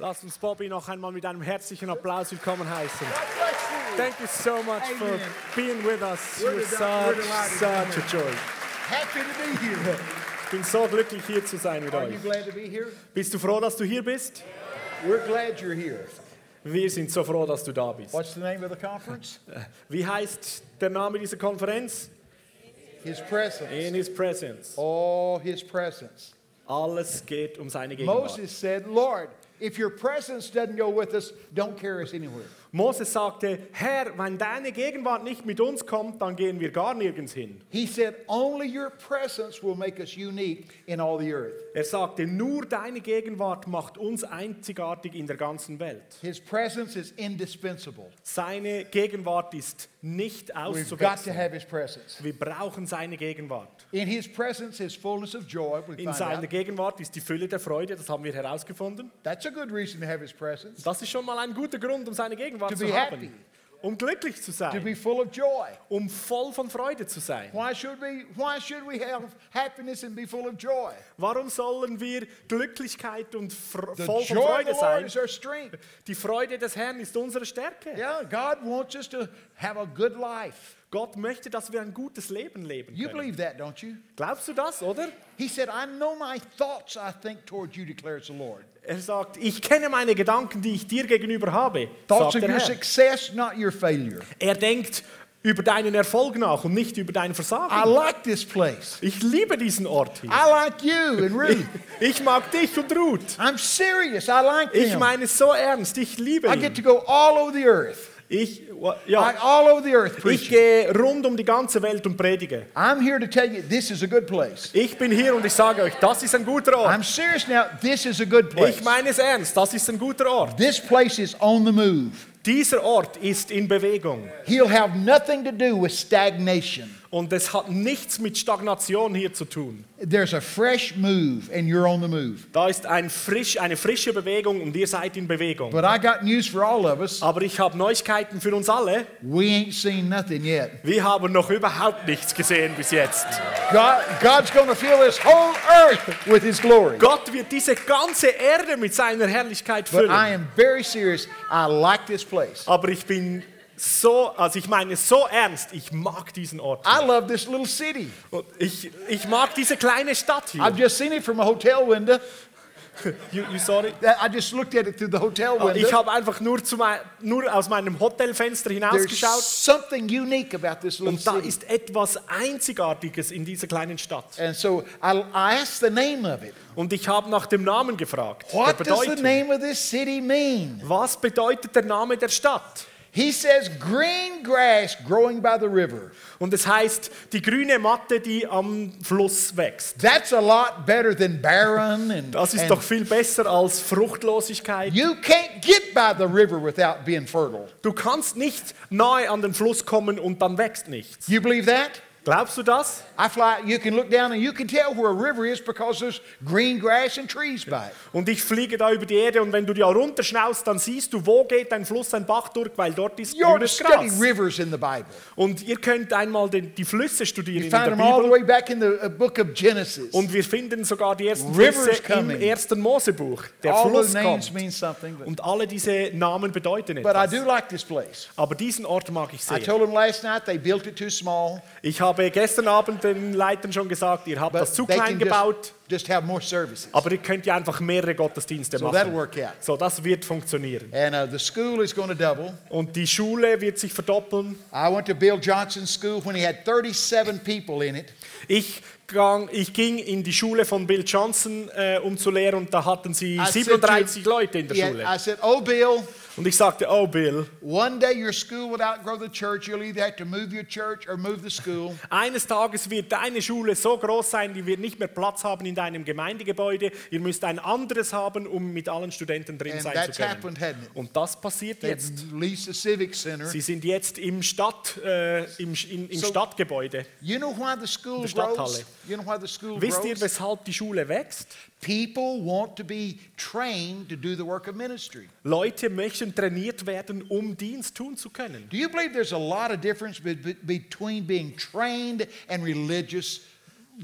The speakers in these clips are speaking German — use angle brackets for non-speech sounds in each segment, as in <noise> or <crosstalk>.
Lass uns Bobby noch einmal mit einem herzlichen Applaus willkommen heißen. You. Thank you so much for Amen. being with us. You're such, such a joy. Happy to be here. Ich <laughs> bin so glücklich hier zu sein mit Are you euch. glad to be here? Bist du froh, dass du hier bist? We're glad you're here. Wir sind so froh, dass du da bist. What's the name of the conference? <laughs> Wie heißt der Name dieser Konferenz? His presence. In His Presence. Oh, His presence. Alles geht um seine Gegenwart. Moses said, Lord, if your presence doesn't go with us, don't carry us anywhere. Moses sagte, Herr, wenn deine Gegenwart nicht mit uns kommt, dann gehen wir gar nirgends hin. He said, only your presence will make us unique in all the earth. Er sagte, nur deine Gegenwart macht uns einzigartig in der ganzen Welt. His presence is indispensable. Seine Gegenwart ist nicht We've got to auszuwechseln. have His presence. Wir brauchen seine Gegenwart. In His presence is fullness of joy. We In find seiner out. Gegenwart ist die Fülle der Freude, das haben wir herausgefunden. That's a good reason to have His presence. Das ist schon mal ein guter Grund, um seine Gegenwart To zu be haben. happy. Um glücklich zu To sein, be full of joy. um voll von Freude zu sein. Why should we? Why should we have happiness and be full of joy? Warum sollen wir Glücklichkeit und fr- The voll von joy of Freude the Lord sein? is our strength. Die Freude des Herrn ist unsere Stärke. Yeah, God wants us to have a good life. Gott möchte, dass wir ein gutes Leben leben You können. believe that, don't you? Glaubst du das, oder? He said, I know my thoughts I think toward you, declares the Lord. Er sagt, ich kenne meine Gedanken, die ich dir gegenüber habe. Thoughts Sagt of der your Herr. success, not your failure. Er denkt über deinen Erfolg nach und nicht über dein I Versagen. like this place. Ich liebe diesen Ort hier. I like you and Ruth. <laughs> Ich mag dich und Ruth. I'm serious. I like Ich them. meine es so ernst. Ich liebe I get ihn. to go all over the earth. Ich, I, ja, all over the earth ich preaching. gehe rund um die ganze Welt und predige. I'm here to tell you this is a good place. Ich bin hier und ich sage euch, das ist ein guter Ort. I'm serious now. This is a good place. Ich meine es ernst, das ist ein guter Ort. This place is on the move. Dieser Ort ist in Bewegung He'll have nothing to do with stagnation. Und es hat nichts mit Stagnation hier zu tun. There's a fresh move, and you're on the move. Da ist ein frisch, eine frische Bewegung und ihr seid in Bewegung. But I got news for all of us. Aber ich habe Neuigkeiten für uns alle. We ain't seen nothing yet. Wir haben noch überhaupt nichts gesehen bis jetzt. God, God's to fill this whole earth with His glory. Gott wird diese ganze Erde mit seiner Herrlichkeit But I füllen. am very serious. I like this place. Aber ich bin so, also ich meine so ernst, ich mag diesen Ort. I love this little city. Und ich, ich mag diese kleine Stadt hier. I've just seen it from a hotel window. <laughs> You, you sorry? I just looked at it through the hotel Ich window. habe einfach nur, zu mein, nur aus meinem Hotelfenster There's hinausgeschaut something unique about this little und da city. ist etwas Einzigartiges in dieser kleinen Stadt. And so I, I asked the name of it. Und ich habe nach dem Namen gefragt. What does the name of this city mean? Was bedeutet der Name der Stadt? He says green grass growing by the river. Und es heißt die grüne Matte, die am Fluss wächst. That's a lot better than barren and, <laughs> Das ist and doch viel besser als Fruchtlosigkeit. you can't get by the river without being fertile. Du kannst nicht nahe an den Fluss kommen und dann wächst nichts. You believe that? Glaubst du das? I fly, you can look down and you can tell where a river is because there's green grass and trees by it. Und ich fliege da über die Erde und wenn du da runterschnaust, dann siehst du, wo geht ein Fluss, ein Bach durch, weil dort ist You ought to grünes study Gras. rivers in the Bible. Und ihr könnt einmal den, die Flüsse studieren You in find der them all the Bibel. way back in the uh, book of Genesis. Und wir finden sogar die ersten Rivers Flüsse im coming. ersten Mosebuch. Der all Fluss names kommt. mean something. But, Und alle diese Namen bedeuten but I etwas. do like this place. Aber diesen Ort mag ich I sehr. told them last night they built it too small. Ich habe gestern Abend den Leitern schon gesagt, ihr habt But das zu they klein can gebaut, just, just have more services. aber ihr könnt ja einfach mehrere Gottesdienste So that'll machen. work out. So, das wird funktionieren. And uh, the school is going to double. Und die Schule wird sich verdoppeln. I went to Bill Johnson's school when he had 37 people in it. Ich, gang, ich ging in die Schule von Bill Johnson, äh, um zu lehren, und da hatten sie I said 37 to- Leute in der had- Schule. I said, Oh, Bill, Und ich sagte, oh Bill, one day your school will outgrow the church. You'll either have to move your church or move the school. <laughs> eines Tages wird deine Schule so groß sein, die wird nicht mehr Platz haben in deinem Gemeindegebäude. Ihr müsst ein anderes haben, um mit allen Studenten drin And sein that's zu können. happened, hasn't it? Und das passiert They've jetzt. leased the Civic Center. Sie sind jetzt im, Stadt, äh, im, in, im So- Stadtgebäude. You know why the school Der Stadthalle. grows? You know why the school Wisst ihr, weshalb die Schule wächst? People want to be trained to do the work of ministry. Leute möchten trainiert werden, um Dienst tun zu können. Do you believe there's a lot of difference be- be- between being trained and religious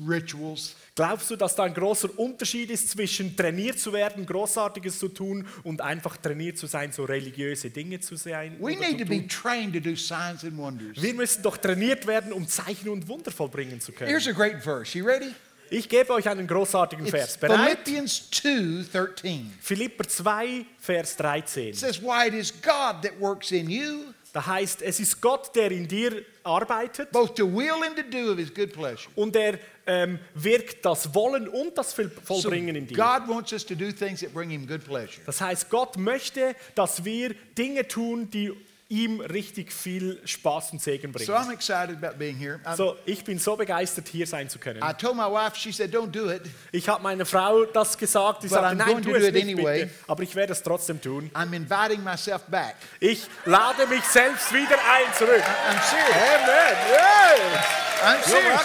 rituals. Glaubst du, dass da ein großer Unterschied ist zwischen trainiert zu werden, Großartiges zu tun und einfach trainiert zu sein, so religiöse Dinge zu sein? We need to be trained to do signs and wonders. Wir müssen doch trainiert werden, um Zeichen und Wunder vollbringen zu können. Here's a great verse. You ready? Ich gebe euch einen großartigen Vers. Bereit? Philippians 2 13. Philipper 2, Vers 13. It says, Why it is God that works in you, Da heißt, es ist Gott, der in dir arbeitet both to will and to do of his good pleasure. und er ähm, wirkt das Wollen und das So Vollbringen in dir. God wants us to do things that bring him good pleasure. Das heißt, Gott möchte, dass wir Dinge tun, die ihm richtig viel Spaß und Segen So bringen. I'm excited about being here. I, So, ich bin so begeistert, hier sein zu können. I told my wife, she said, Don't do it. Ich habe meiner Frau das gesagt, But sagte, I'm nein, tu es nicht anyway." bitte. Aber ich werde es trotzdem tun. I'm inviting myself back. Ich lade mich selbst wieder ein zurück. I'm serious. Amen. Yeah. I'm serious.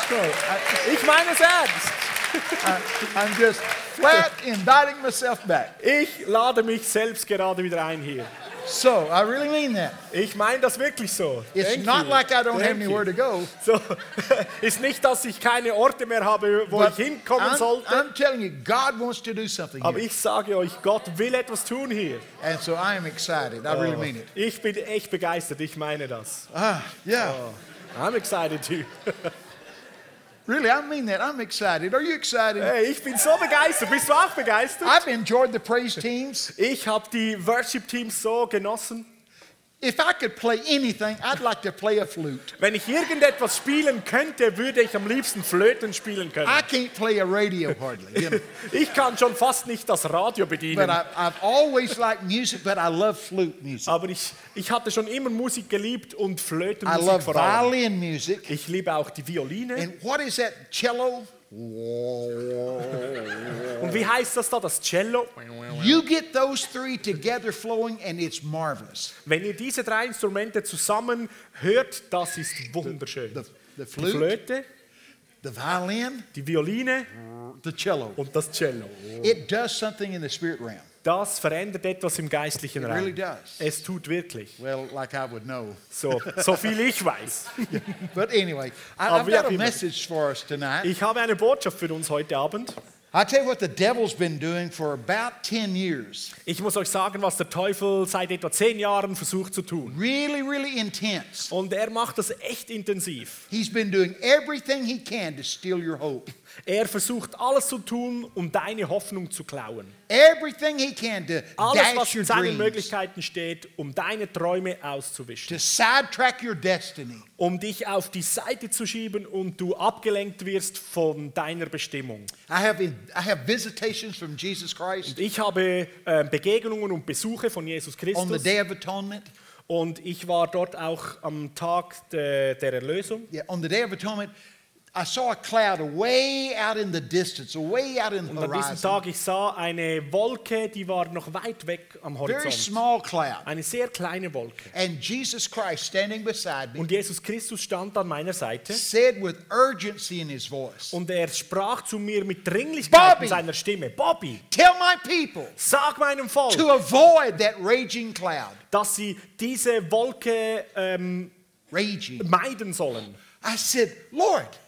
Ich meine es ernst. I'm just flat inviting myself back. Ich lade mich selbst gerade wieder ein hier. So I really mean that. Ich meine das wirklich so. It's Thank not you. like I don't have Thank anywhere you. to go. So, <laughs> ist nicht, dass ich keine Orte mehr habe, wo But ich hinkommen I'm, sollte. I'm telling you, God wants to do something Aber here. ich sage euch, Gott will etwas tun hier. And so I am excited. I really mean it. Ich bin echt begeistert, ich meine das. Ah, yeah. I'm excited too. <laughs> Really, I mean that. I'm excited. Are you excited? Hey, ich bin so begeistert. Bist du auch begeistert? I've enjoyed the praise teams. Ich habe die Worship-Teams so genossen. If I could play anything, I'd like to play a flute. Wenn ich irgendetwas spielen könnte, würde ich am liebsten Flöten spielen können. I can't play a radio hardly. You know. <laughs> Ich kann schon fast nicht das Radio But bedienen. I, I've always liked music, but I love flute music. Aber ich, ich hatte schon immer Musik geliebt und I Flötenmusik love vor allem. violin music. Ich liebe auch die Violine. And what is that cello? Und wie heißt das da, das Cello? You get those three together flowing, and it's marvelous. Wenn ihr diese drei Instrumente zusammen hört, das ist wunderschön. The, the Die flute, Flöte, the violin, die Violine the cello. und das Cello. It does something in the spirit realm. Das verändert etwas im geistlichen really Raum. does. Es tut wirklich. Well, like I would know. So, so viel ich weiß. <laughs> But anyway, I, I've got a message for us tonight. Ich habe eine Botschaft für uns heute Abend. I'll tell you what the devil's been doing for about 10 years. Ich muss euch sagen, was der Teufel seit etwa zehn Jahren versucht zu tun. Really, really intense. Und er macht das echt intensiv. He's been doing everything he can to steal your hope. Er versucht alles zu tun, um deine Hoffnung zu klauen. Everything he can to Alles, was in seinen Möglichkeiten steht, um deine Träume auszuwischen. to sidetrack your destiny. Um dich auf die Seite zu schieben und du abgelenkt wirst von deiner Bestimmung. I have, I have visitations from Jesus Christ Ich habe äh, Begegnungen und Besuche von Jesus on the Christus. Day of Atonement. Und ich war dort auch am Tag de, der Erlösung. Yeah, on the Day of Atonement, I saw a cloud way out in the distance, way out in the Und an diesem horizon. Tag, ich sah eine Wolke, die war noch weit weg am Very Horizont. small cloud. Eine sehr kleine Wolke. And Jesus Christ standing beside me Und Jesus Christus stand an meiner Seite said with urgency in his voice, und er sprach zu mir mit Dringlichkeit Bobby! in seiner Stimme. Bobby, Tell my people sag meinem Volk, to avoid that raging cloud. dass sie diese Wolke ähm, Raging. meiden sollen. I said, Lord,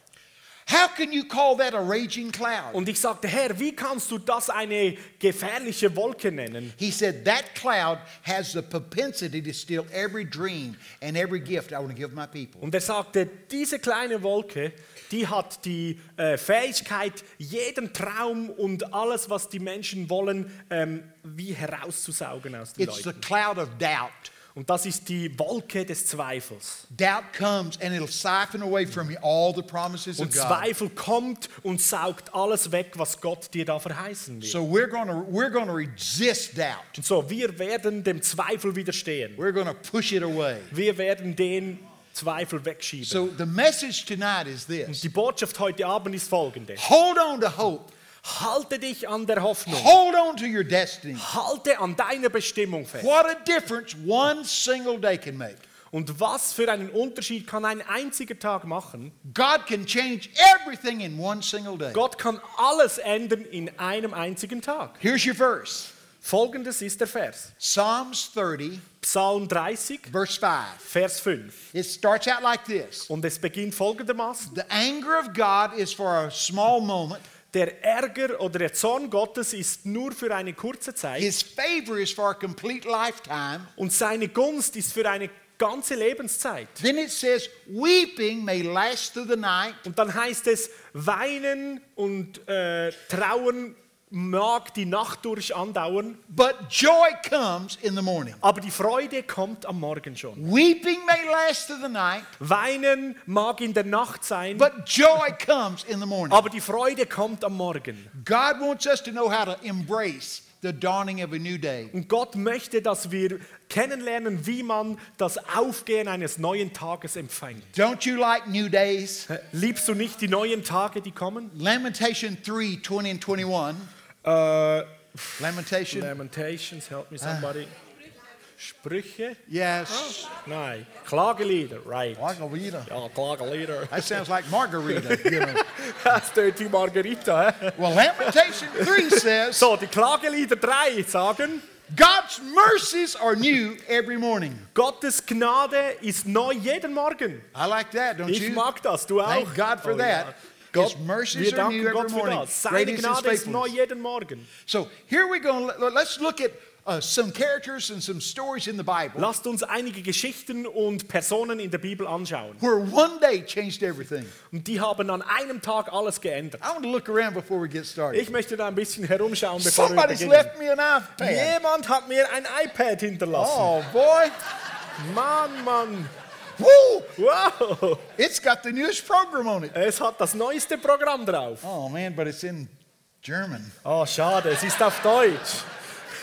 how can you call that a raging cloud? Und ich sagte, Herr, wie kannst du das eine gefährliche Wolke nennen? He said, That cloud has the propensity to steal every dream and every gift I want to give my people. Und er sagte, diese kleine Wolke, die hat die äh, Fähigkeit, jeden Traum und alles, was die Menschen wollen, ähm, wie herauszusaugen aus den It's the Leuten. cloud of doubt. Und das ist die Wolke des Zweifels. Doubt comes and it'll siphon away from you all the promises of Und God. Zweifel kommt und saugt alles weg, was Gott dir da verheißen will. So we're going to we're going to resist doubt. Und so, wir werden dem Zweifel widerstehen. We're going to push it away. Wir werden den Zweifel wegschieben. So the message tonight is this. Die Botschaft heute Abend ist folgende. Hold on to hope. Halte dich an der Hoffnung. Hold on to your destiny. Halte an deiner Bestimmung fest. What a difference one single day can make. Und was für einen Unterschied kann ein einziger Tag machen? God can change everything in one single day. Gott kann alles ändern in einem einzigen Tag. Here's your verse. Folgendes ist der Vers. Psalms 30, Psalm 30, verse 5. Vers 5. It starts out like this Und es beginnt folgendermaßen. The anger of God is for a small moment, Der Ärger oder der Zorn Gottes ist nur für eine kurze Zeit His favor is for a complete lifetime. und seine Gunst ist für eine ganze Lebenszeit. Then it says, Weeping may last through the night, Und dann heißt es, weinen und äh, trauern mag die Nacht durch andauern, but joy comes in the morning. aber die Freude kommt am Morgen schon. Weeping may last through the night, Weinen mag in der Nacht sein, but joy comes in the morning. aber die Freude kommt am Morgen. God wants us to know how to embrace the dawning of a new day. Und Gott möchte, dass wir kennenlernen, wie man das Aufgehen eines neuen Tages empfängt. Don't you like new days? Liebst du nicht die neuen Tage, die kommen? Lamentation 3 20 and 21. Äh, Lamentation? Lamentations, help me ah. somebody. Sprüche? Yes. Oh, Nein. Klagelieder, right. Margarita. Ja, Klagelieder. That sounds like margarita, you know. <laughs> Das tönt Margarita. hä? Well, Lamentation 3 says, So, die Klagelieder 3 sagen, God's mercies are new every morning. Gottes Gnade ist neu jeden Morgen. I like that, don't Ich you? mag das, du auch. Thank God for Oh, that. Ja. His mercies wir are new danken every Gott für morning. das. Seine Gnade ist neu jeden Morgen. So here we go. Let- Let's look at uh, some characters and some stories in the Bible Lasst uns einige Geschichten und Personen in der Bibel anschauen. where one day changed everything. Und die haben an einem Tag alles geändert. I want to look around before we get started. Ich möchte da ein bisschen herumschauen, bevor wir Somebody's beginnen. left me an iPad. Jemand hat mir ein iPad hinterlassen. Oh boy. Mann, Mann. Woo! Wow. It's got the newest program on it. Es hat das neueste Programm drauf. Oh man, but it's in German. Oh, schade, es ist auf Deutsch.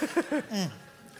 <laughs>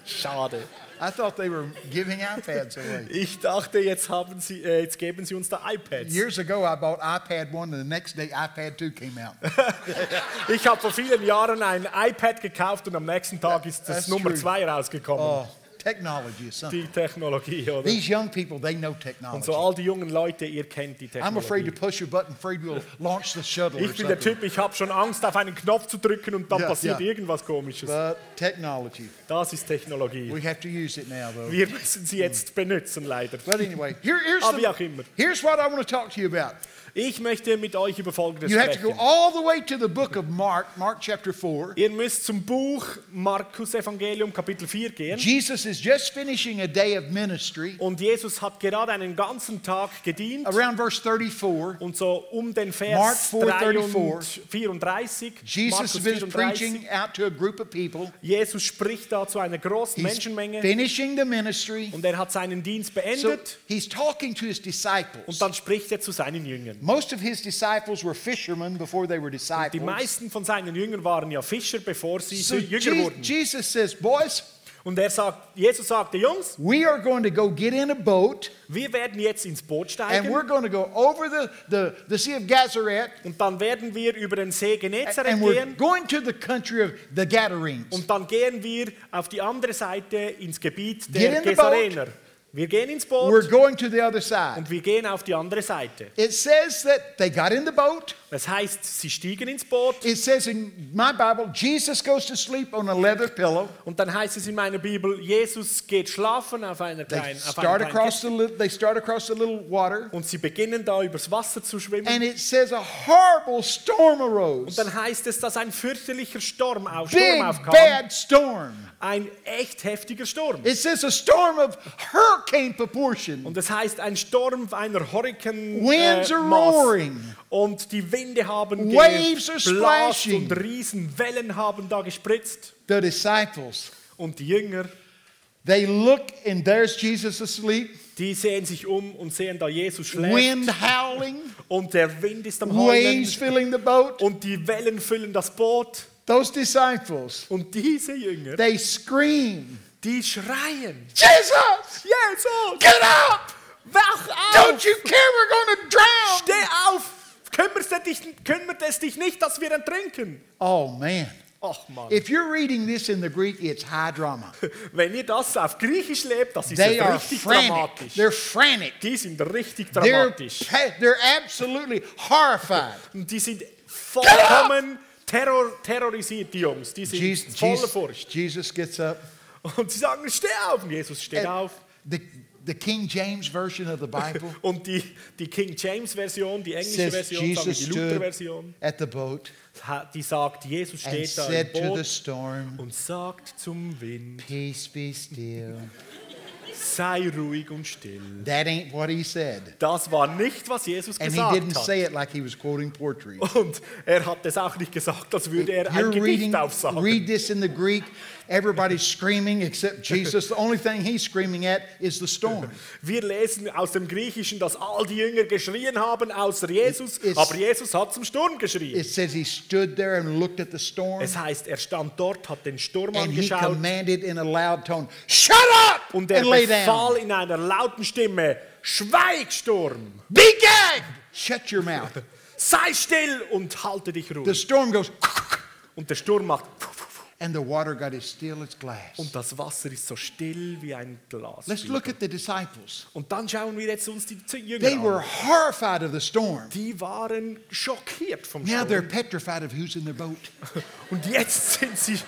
Schade. I thought they were giving iPads away. Ich dachte, jetzt, haben sie, äh, jetzt geben sie uns da iPads. Years ago, I bought iPad 1, and the next day, iPad 2 came out. <laughs> Ich habe vor vielen Jahren ein iPad gekauft und am nächsten Tag ist das That's Nummer true. 2 rausgekommen. Oh, technology is something. Die Technologie, oder? These young people, they know Und technology. so all die jungen Leute, ihr kennt die I'm afraid to Technologie. push a button, afraid we'll launch the shuttle Ich bin der. Typ, ich habe schon Angst, auf einen Knopf zu drücken und dann Ja, passiert ja. irgendwas Komisches. But technology, Das ist Technologie. we have to use it now, though. Wir müssen sie jetzt benutzen, leider. But anyway, here, here's, Aber wie the, auch immer. here's what I want to talk to you about. Ich möchte mit euch über Folgendes You have to go sprechen. all the way to the book of Mark, Mark chapter 4. Ihr müsst zum Buch Markus Evangelium Kapitel 4 gehen. Jesus is just finishing a day of ministry. Und Jesus hat gerade einen ganzen Tag gedient. Around verse 34, Und so um den Mark Vers 4:34. 34, Jesus Markus is 34, preaching out to a group of people. Jesus spricht da zu einer großen He's Menschenmenge finishing the ministry. und er hat seinen Dienst So beendet he's talking to his disciples. und dann spricht er zu seinen Jüngern. Most of his disciples were fishermen before they were disciples. Die meisten von seinen Jüngern waren ja Fischer, bevor sie So Jünger Je- wurden. Jesus says, Boys, Und er sagt, Jesus sagte, Jungs, we are going to go get in a boat wir werden jetzt ins Boot steigen. and we're going to go over the, the, the Sea of Gennesaret und dann werden wir über den See Genezareth and we're gehen going to the country of the Gadarenes. und dann gehen wir auf die andere Seite ins Gebiet der in the boat. Gesarener. Wir gehen ins We're going to the other side. und wir gehen auf die andere Seite. It says that they got in the boat. Das heißt, sie stiegen ins Boot It says in my Bible, Jesus goes to sleep on a leather pillow. und dann heißt es in meiner Bibel, Jesus geht schlafen auf einer They kleinen, auf start across the they start across the little water, und sie beginnen da übers Wasser zu schwimmen. and it says a horrible storm Und arose. dann heißt es, dass ein fürchterlicher Sturm, auf, Sturm Big aufkam. bad storm. Ein echt heftiger Sturm. It says a storm of hurricane proportion. Und das heißt ein Sturm einer Hurrikan Winds äh, are roaring. Und die Winde haben Waves splashing. und Riesenwellen haben da gespritzt. The disciples, Und die Jünger, they look and there's Jesus asleep. die sehen sich um und sehen da Jesus schläft. Wind howling, Und der Wind ist am waves Heulen. filling the boat. Und die Wellen füllen das Boot. Those disciples, Und diese Jünger, they scream, die schreien. Jesus, Jesus, get up! wach Don't auf! you care we're going to drown? Steh auf! Kümmert es, dich, nicht, dass wir ertrinken? Oh man. Ach Mann. If you're reading this in the Greek, it's high drama. <laughs> Wenn ihr das auf Griechisch lebt, das ist They are richtig frantic. dramatisch. They're frantic. Die sind richtig They're, dramatisch. pa- they're absolutely horrified. Und <laughs> die sind vollkommen terror, terrorisiert die Jungs. Die sind Jesus, voller Furcht. Jesus gets up. Und sie sagen, steh auf. Und Jesus steht And auf. The, the King James version of the Bible <laughs> Und die, die King James Version, die englische says Version, Jesus die stood Luther-Version, at the boat die sagt, Jesus steht da im Boot storm, und sagt zum Wind, Peace be still. sei ruhig und still. That ain't what he said. Das war nicht, was Jesus And he gesagt didn't hat. say it like he was quoting poetry. Und er hat es auch nicht gesagt, als würde er ein You're Gedicht reading, aufsagen. read this in the Greek. Everybody's screaming except Jesus. The only thing he's screaming at is the storm. Wir lesen aus dem Griechischen, dass all die Jünger geschrien haben, außer Jesus, It's- aber Jesus hat zum Sturm geschrien. It says he stood there and looked at the storm Es heißt, er stand dort, hat den Sturm and he angeschaut commanded in a loud tone, Shut up und er and lay befahl down. in einer lauten Stimme, Schweig, Sturm, Be gagged. Shut your mouth. <laughs> sei still und halte dich The ruhig. storm goes, Und der Sturm macht and the water got as still as glass. und das Wasser ist so still wie ein Glas. Let's look at the disciples. Und dann schauen wir jetzt uns die Jünger They were horrified of the storm. Die waren schockiert vom Now they're petrified of who's in their boat. <laughs> Und jetzt sind sie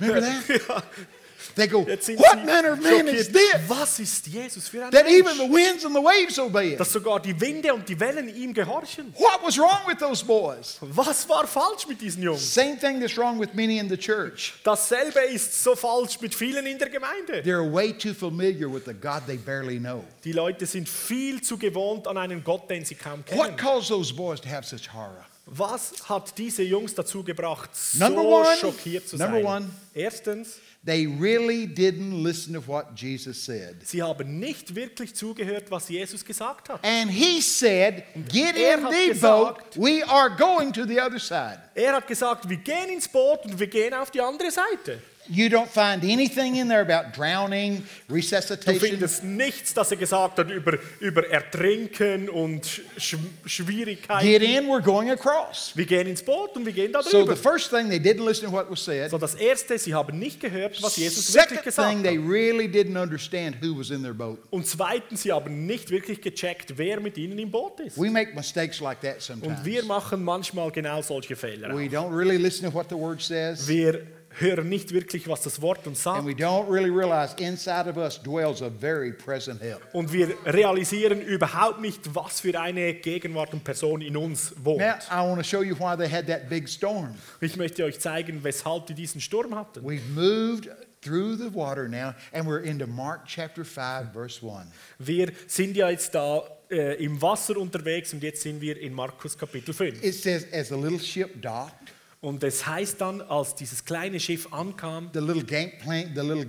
Remember that? <laughs> They go, What manner of man is this? Was ist Jesus für ein That even Mensch? the winds and the waves obey it. Dass sogar die Winde und die Wellen ihm gehorchen. What was wrong with those boys? Was war falsch mit diesen Jungs? Same thing that's wrong with many in the church. Dasselbe ist so falsch mit vielen in der Gemeinde. They're way too familiar with the God they barely know. Die Leute sind viel zu gewohnt an einen Gott, den sie kaum What kennen. caused those boys to have such horror? Was hat diese Jungs dazu gebracht, so Number one. schockiert zu sein? one. Erstens, They really didn't listen to what Jesus said. sie haben nicht wirklich zugehört, was Jesus gesagt hat. And he said, Get er in the boat. We are going to the other side. Er hat gesagt, wir gehen ins Boot und wir gehen auf die andere Seite. You don't find anything in there about drowning, Du resuscitation. findest nichts, das er gesagt hat über, über Ertrinken und Sch Schwierigkeiten. Get in, we're going across. Wir gehen ins Boot und wir gehen da So drüber. the first thing, they didn't listen to what was said. So das Erste, sie haben nicht gehört, was Jesus wirklich Second gesagt thing, they hat. really didn't understand who was in their boat. Und zweitens, sie haben nicht wirklich gecheckt, wer mit ihnen im Boot ist. We make mistakes like that Und sometimes. wir machen manchmal genau solche Fehler. We don't really listen to what the word says. Wir hören nicht wirklich, was das Wort uns And sagt. we don't really realize inside of us dwells a very present help. Und wir realisieren überhaupt nicht, was für eine Gegenwart und Person in uns wohnt. Now, I want to show you why they had that big storm. Ich möchte euch zeigen, weshalb die diesen Sturm hatten. We've moved through the water now, and we're into Mark chapter 5, verse 1. Wir sind ja jetzt da äh, im Wasser unterwegs und jetzt sind wir in Markus Kapitel 5. It says, As the little ship docked, Und es heißt dann, als dieses kleine Schiff ankam the little gangplank, the little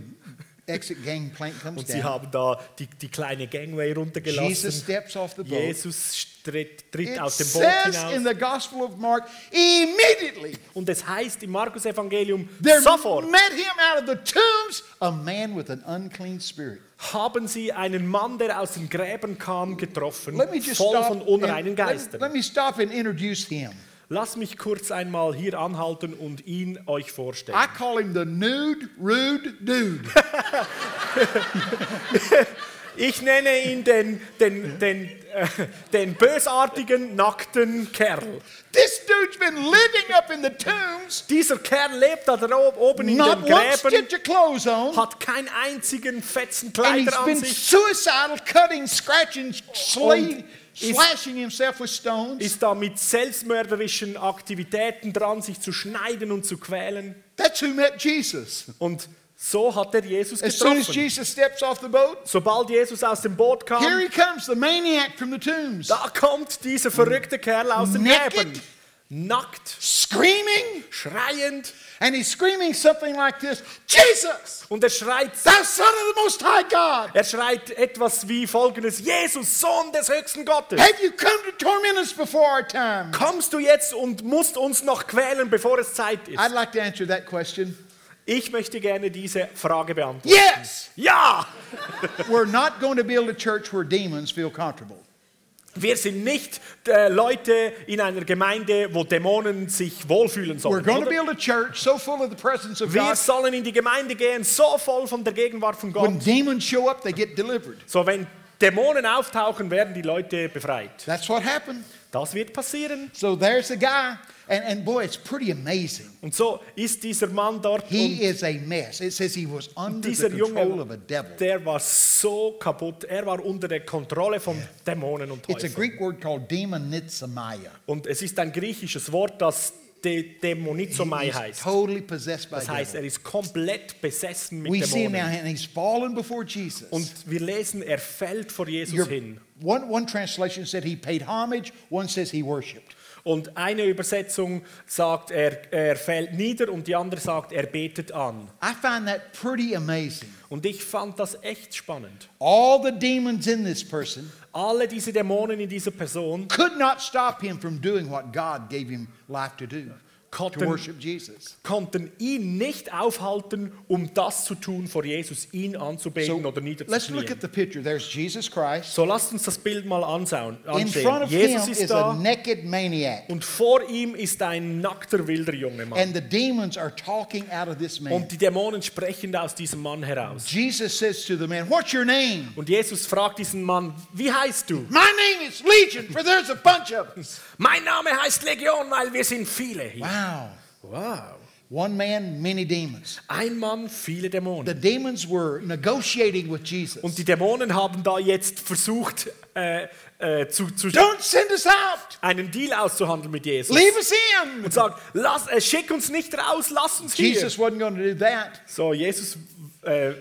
exit gangplank comes und sie down. haben da die, die kleine Gangway Jesus runtergelassen, steps off the boat. Jesus tritt, tritt It aus dem Boot says in hinaus. the Gospel of Mark, immediately Und es heißt im Markus-Evangelium, there sofort met him out of the tombs a man with an unclean spirit. haben sie einen Mann, der aus den Gräbern kam, getroffen, Let voll von and- unreinen let, Geistern. let me stop and introduce him. Lass mich kurz einmal hier anhalten und ihn euch vorstellen. I call him the nude, rude dude. <laughs> Ich nenne ihn den, den, den, äh, den bösartigen, nackten Kerl. this dude's been living up in the tombs, Dieser Kerl lebt da oben in not den one Gräbern, stitch of clothes on, hat keinen einzigen fetzen and he's Kleider an been sich, suicidal, cutting, scratching, slaying, slashing himself with stones. ist da mit selbstmörderischen Aktivitäten dran, sich zu schneiden und zu quälen. That's who met Jesus. Und so hat er Jesus As soon as getroffen. Jesus steps off the boat, Sobald Jesus aus dem Boot here kam, he comes, the maniac from the tombs, da kommt dieser verrückte Kerl aus den Naked. Gräbern. Nackt, screaming, schreiend. And he's screaming something like this Jesus, Und er schreit, thou Son of the Most High God, er schreit etwas wie folgendes, Jesus, Sohn des höchsten Gottes. have you come to torment us before our time? Kommst du jetzt und musst uns noch quälen, bevor es Zeit ist? I'd like to answer that question. Ich möchte gerne diese Frage beantworten. Yes, Ja! we're not going to build a church where demons feel comfortable. Wir sind nicht äh, Leute in einer Gemeinde, wo Dämonen sich wohlfühlen sollen. so Wir sollen in die Gemeinde gehen, so voll von der Gegenwart von when Gott. demons show up, they get delivered. So, wenn Dämonen auftauchen, werden die Leute befreit. That's what happened. Das wird passieren. So there's a guy, and, and boy, it's pretty amazing. Und so ist dieser Mann dort. He is a mess. It says he was under the dieser control of a Junge, devil. der war so kaputt. Er war unter der Kontrolle von Dämonen und It's a Teufeln. Greek word called demonitsamaya. Und es ist ein griechisches Wort, das He's heißt. totally possessed by Das heißt, er ist komplett besessen mit We see him now, Dämonen. and he's fallen before Jesus. Und wir lesen, er fällt vor Jesus Your- hin. one, one translation said he paid homage, one says he worshipped. Und eine Übersetzung sagt, er, er fällt nieder und die andere sagt, er betet an. I find that pretty amazing. Und ich fand das echt spannend. All the demons in this person Alle diese Dämonen in dieser Person could not stop him from doing what God gave him life to do konnten, konnten ihn nicht aufhalten, um das zu tun vor Jesus, ihn anzubeten oder let's look at niederzuknien. the picture. There's Jesus Christ. So lasst uns das Bild mal anschauen, In front ansehen. of Jesus him ist da und vor ihm ist ein nackter, wilder junger Mann. Und die Dämonen sprechen aus diesem Mann heraus. Jesus says to the man, What's your name? Und Jesus fragt diesen Mann, wie heißt du? My name is Legion, for there's a bunch of us. Mein Name heißt Legion, weil wir sind viele hier. Wow. Wow. One man, many demons. Ein Mann, viele The Dämonen. demons were negotiating with Jesus. Und die Dämonen haben da jetzt versucht, äh, äh, zu, zu Don't send us out. einen Deal auszuhandeln mit Jesus. Leave us in. Und sagt, lass, äh, schick uns nicht raus, lass uns hier. Jesus wasn't going to do that. So, Jesus äh,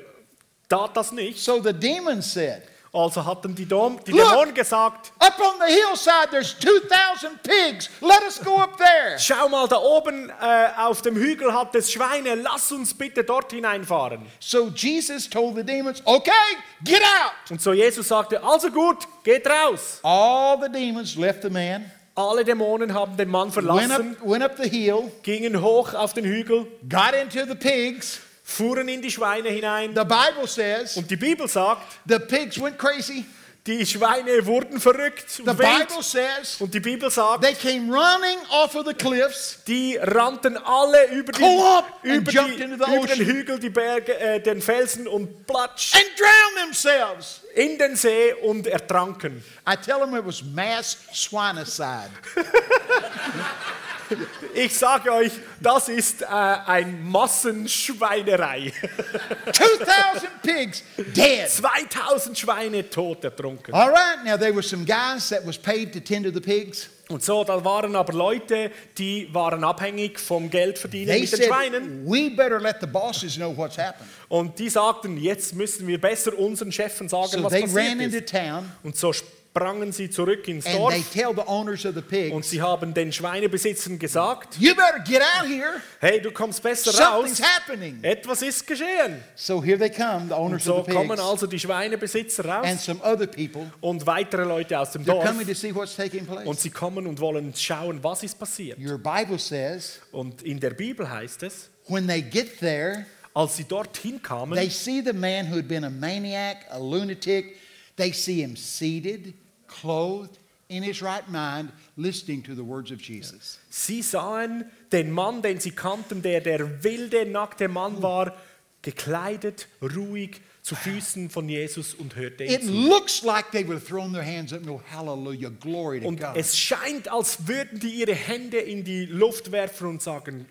tat das nicht. So the demons said, Also hatten die, Dom, die Look! Dämonen gesagt, Up on the hillside, there's 2,000 pigs. Let us go up there. schau mal, da oben äh, auf dem Hügel hat es Schweine, lass uns bitte dort hineinfahren. So Jesus told the demons, Okay, get out. Und so Jesus sagte, also gut, geht raus. All the demons left the man, Alle Dämonen haben den Mann went verlassen, up, went up the hill, gingen hoch auf den Hügel, got into the pigs. Fuhren in die Schweine hinein. The Bible says Und die Bibel sagt, the pigs went crazy. die Schweine wurden verrückt The und wild. Bible says Und die Bibel sagt, they came running off of the cliffs. die rannten alle über, die, über, die, the über den. Hügel, die Berge, äh, den Felsen und platsch and drowned themselves. in den See und ertranken. I tell them it was mass swinecide. <laughs> <laughs> Ich sage euch, das ist äh, ein Massenschweinerei. 2,000 pigs dead. 2000 Schweine tot ertrunken. All right, now there were some guys that was paid to tend to the pigs. Und so, da waren aber Leute, die waren abhängig vom Geldverdienen They mit den said, Schweinen. we better let the bosses know what's happened. Und die sagten, jetzt müssen wir besser unseren Chefen sagen, So was they passiert ran into ist. town Und so sprangen sie zurück ins and Dorf they tell the owners of the und pigs, sie haben den Schweinebesitzern gesagt, you better get out here. hey, du kommst besser Something's raus, happening. etwas ist geschehen. So here they come, the Und owners so of the kommen pigs also die Schweinebesitzer and raus some other people. und weitere Leute aus dem Dorf coming to see what's taking und place. sie kommen und wollen schauen, was ist passiert. Your Bible says Und in der Bibel heißt es, when they get there, als sie dorthin kamen, They see the man who had been a maniac, a lunatic. They see him seated, clothed, in his right mind, listening to the words of Jesus. Sie sahen den Mann, den sie kannten, der der wilde, nackte Mann war, gekleidet, ruhig, zu Füßen von Jesus und hörte It ihm zu. looks like they have thrown their hands up and go, Hallelujah, glory to Und God. es scheint, als würden die ihre Hände in die Luft werfen und sagen,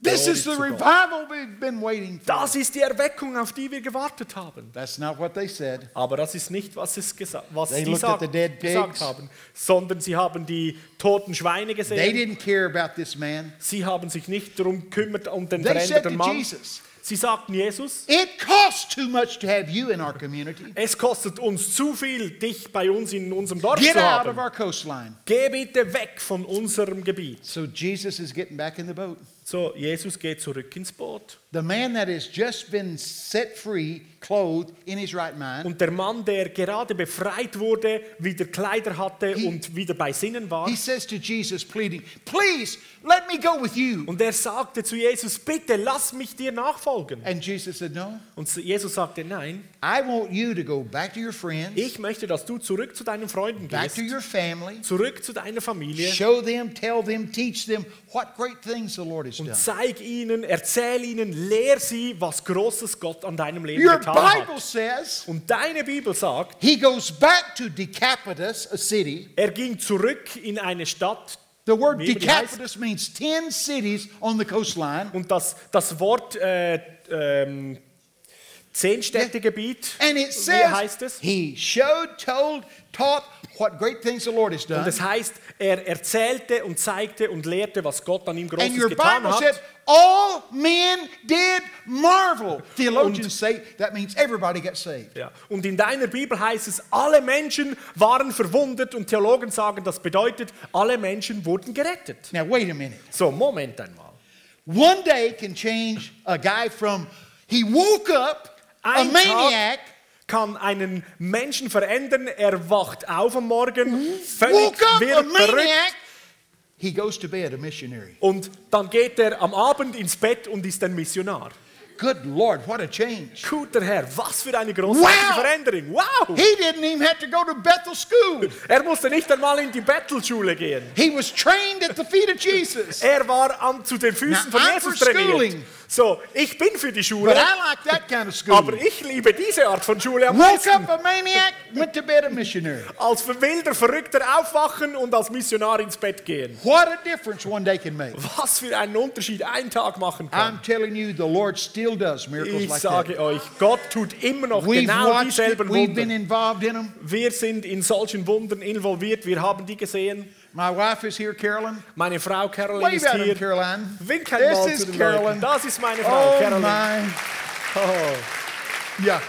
This is the revival we've been waiting for. das ist die Erweckung, auf die wir gewartet haben. That's not what they said. Aber das ist nicht, was, es They dead gesagt haben, sondern sie haben die toten Schweine They gesehen. didn't care about this man. Sie haben sich nicht darum gekümmert, um den They veränderten Mann. Jesus, Sie sagten Jesus, It costs too much to have you in our community. es kostet uns zu viel, dich bei uns in unserem Dorf Get zu out of haben. our coastline. Geh bitte weg von unserem Gebiet. So Jesus is getting back in the boat. So, Jesus geht zurück ins Boot. The man that has just been set free, clothed, in his right mind, Und der Mann, der gerade befreit wurde, wieder Kleider hatte He- und wieder bei Sinnen war, he says to Jesus, pleading, Please let me go with you. und er sagte zu Jesus, bitte lass mich dir nachfolgen. And Jesus said, No, Und Jesus sagte, nein, I want you to go back to your friends, ich möchte, dass du zurück zu deinen Freunden back gehst, to your family, zurück zu deiner Familie. Show them, tell them, teach them what great things the Lord has has Und done. zeig ihnen, erzähl ihnen, lehr sie, was Großes Gott an deinem Leben Your getan Bible says Und deine Bibel sagt, he goes back to Decapolis, a city. er ging zurück in eine Stadt. The word Wie-? Decapolis means 10 cities on the coastline. Und das, das Wort äh, ähm, Zehnstädtegebiet, And it wie says heißt es? he showed, told, taught what great things the Lord has Und done. es heißt, er erzählte und zeigte und lehrte, was Gott an ihm And Großes your getan Bible hat. says all men did marvel. Theologians say that means everybody got saved. Ja. Und in deiner Bibel heißt es, alle Menschen waren verwundet und Theologen sagen, das bedeutet, alle Menschen wurden gerettet. Now wait a minute. So, Moment einmal. One day can change a guy from he woke up a Ein maniac, Tag kann einen Menschen verändern, er wacht auf am Morgen, völlig up a wirr, verrückt. He goes to bed a missionary. und dann geht er am Abend ins Bett und ist ein Missionar. Good Lord, what a change. Guter Herr, was für eine großartige Wow! Veränderung. Wow! He didn't even have to go to Bethel school. Er musste nicht einmal in die Bettelschule gehen. He was trained at the feet of Jesus. Er war an, zu den Füßen Now, von Jesus trainiert. schooling. So, ich bin für die Schule, But I like that kind of school. aber ich liebe diese Art von Schule am meisten. Als wilder Verrückter aufwachen und als Missionar ins Bett gehen. What a difference one day can make. Was für einen Unterschied ein Tag machen kann. I'm telling you, the Lord still does miracles Ich like that. sage euch, Gott tut immer noch We've genau dieselben we've been Wunder. involved in them. Wir sind in solchen Wundern involviert, wir haben die gesehen. My wife is here, Carolyn. Meine Frau Caroline Wave ist hier. Caroline. This is Carolyn. Das ist meine Frau, Oh Caroline. my. Oh. Yeah.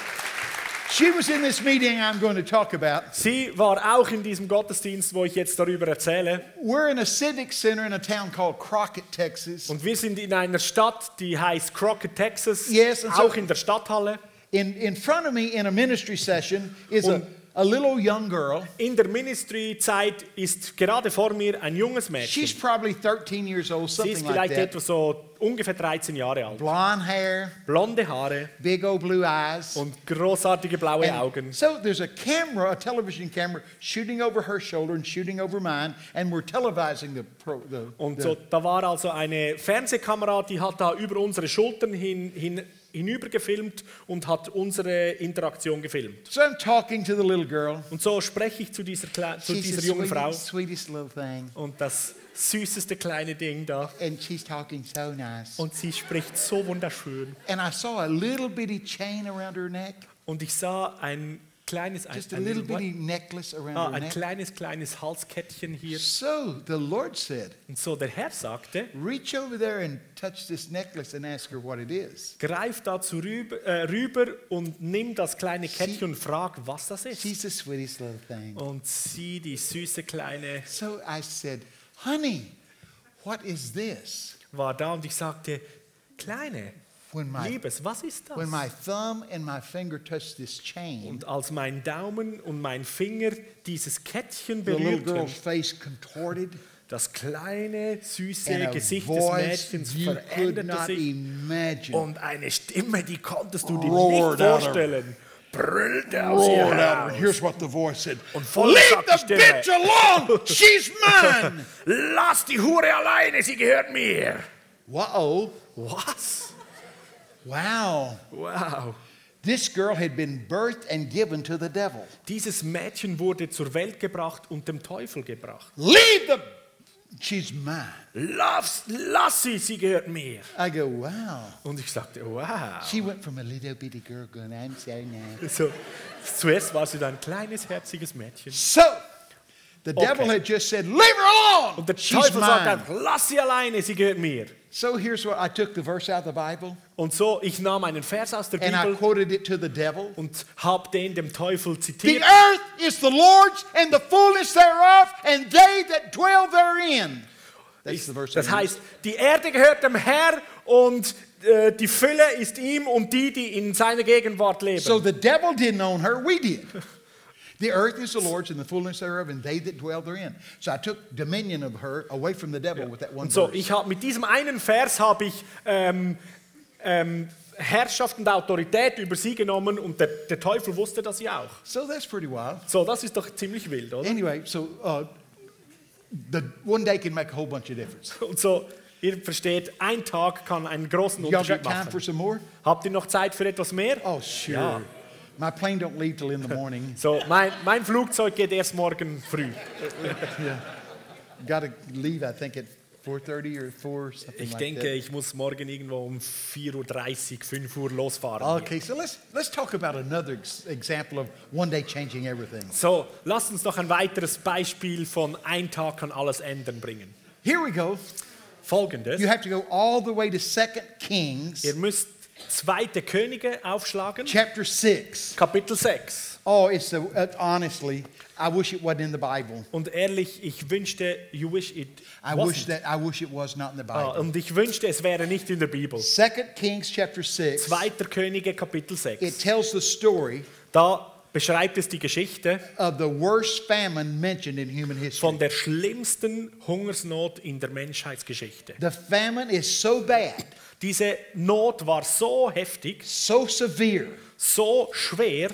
She was in this meeting I'm going to talk about. Sie war auch in diesem Gottesdienst, wo ich jetzt darüber erzähle. We're in a civic center in a town called Crockett, Texas. Und wir sind in einer Stadt, die heißt Crockett, Texas. Yes, and so- auch in der Stadthalle. In, in front of me in a ministry session is Und- a little young girl. In der Ministry-Zeit ist gerade vor mir ein junges Mädchen. She's probably 13 years old, something Sie ist like vielleicht that. etwa so ungefähr 13 Jahre alt. Blonde hair, Blonde Haare big old blue eyes. und großartige blaue And Augen. so there's a camera, a television camera, shooting over her shoulder and shooting over mine, and we're televising the. Pro, the, Und so, da war also eine Fernsehkamera, die hat da über unsere Schultern hin, hin, hinüber gefilmt und hat unsere Interaktion gefilmt. so I'm talking to the little girl. Und so spreche ich zu dieser, Kle- zu She's dieser jungen Frau. sweetest little thing, Und das süßeste kleine Ding da. and she's talking so nice. Und sie spricht so wunderschön. And I saw a little bitty chain around her neck, Und ich sah ein kleines, ein, just a little bitty necklace around ah, her ein neck. kleines, kleines Halskettchen hier. So the Lord said, Und so der Herr sagte, reach over there and touch this necklace and ask her what it is. greif dazu rüber, äh, rüber und nimm das kleine Kettchen und frag, was das ist. She's the sweetest little thing. Und sie, die süße kleine, So I said, honey, what is this? war da und ich sagte, Kleine, When my, Liebes, was ist das? when my thumb and my finger touched this chain, Und als mein Daumen und mein Finger dieses Kettchen berührten, girl's face contorted. das kleine, süße And a Gesicht des Mädchens veränderte sich imagine und eine Stimme, die konntest du dir nicht vorstellen, brüllte aus ihr heraus. here's what the voice said Und voll Leave the Stimme. bitch alone! She's mine! <laughs> Lass die Hure alleine, sie gehört mir. Whoa. Was? Wow. Wow. This girl had been birthed and given to the devil. Dieses Mädchen wurde zur Welt gebracht und dem Teufel gebracht. Leave the. She's mine. Lass, lass sie, sie gehört mir. I go, wow. Und ich sagte, wow. She went from a little bitty girl going, I'm so nice. So, zuerst war sie da ein kleines, herziges Mädchen. So, the Okay. devil had just said, Leave her alone! Und der Teufel sagt einfach, lass sie alleine, sie gehört mir. So here's what I took the verse out of the Bible Und so, ich nahm einen Vers aus der and I quoted it to the devil. und habe den dem Teufel The earth is the Lord's and the fullness thereof, and they that dwell therein. That's the verse. Das heißt, die Erde gehört dem Herr und äh, die Fülle ist ihm und die, die in seiner Gegenwart leben. So the devil didn't own her, we did. <laughs> The earth is the Lord's and the fullness thereof, and they that dwell therein. So I took dominion of her away from the devil with that one und so, verse. ich habe mit diesem einen Vers habe ich ähm, ähm, Herrschaft und Autorität über sie genommen und der, der Teufel wusste das ja auch. So that's pretty wild. So, das ist doch ziemlich wild, oder? Anyway, so uh, the one day can make a whole bunch of difference. <laughs> Und so, Ihr versteht, ein Tag kann einen großen Unterschied got time for machen. Habt ihr noch Zeit für etwas mehr? Oh, sure. Ja. My plane don't leave till in the morning. <laughs> So, mein, mein Flugzeug geht erst morgen früh. <laughs> Got to leave, I think, at 4.30 or 4, something Ich like denke, that. ich muss morgen irgendwo um 4.30 Uhr, 5 Uhr losfahren. Okay, so let's, let's talk about another ex- example of one day changing everything. So, lasst uns noch ein weiteres Beispiel von ein Tag kann alles ändern bringen. Here we go. Folgendes. You have to go all the way to 2 Kings, Ihr müsst zweite Könige aufschlagen, chapter 6. Kapitel 6. Oh, it's the, uh, honestly, I wish it wasn't in the Bible. Und ehrlich, ich wünschte, you wish it I wasn't. wish that I wish it was not in the Ah, Bible. und ich wünschte, es wäre nicht in der Bibel. 2 Kings chapter 6. Zweiter Könige, Kapitel 6. It tells the story Da beschreibt es die Geschichte of the worst famine mentioned in human history. von der schlimmsten Hungersnot in der Menschheitsgeschichte. The famine is so bad, Diese Not war so heftig, so severe, so schwer,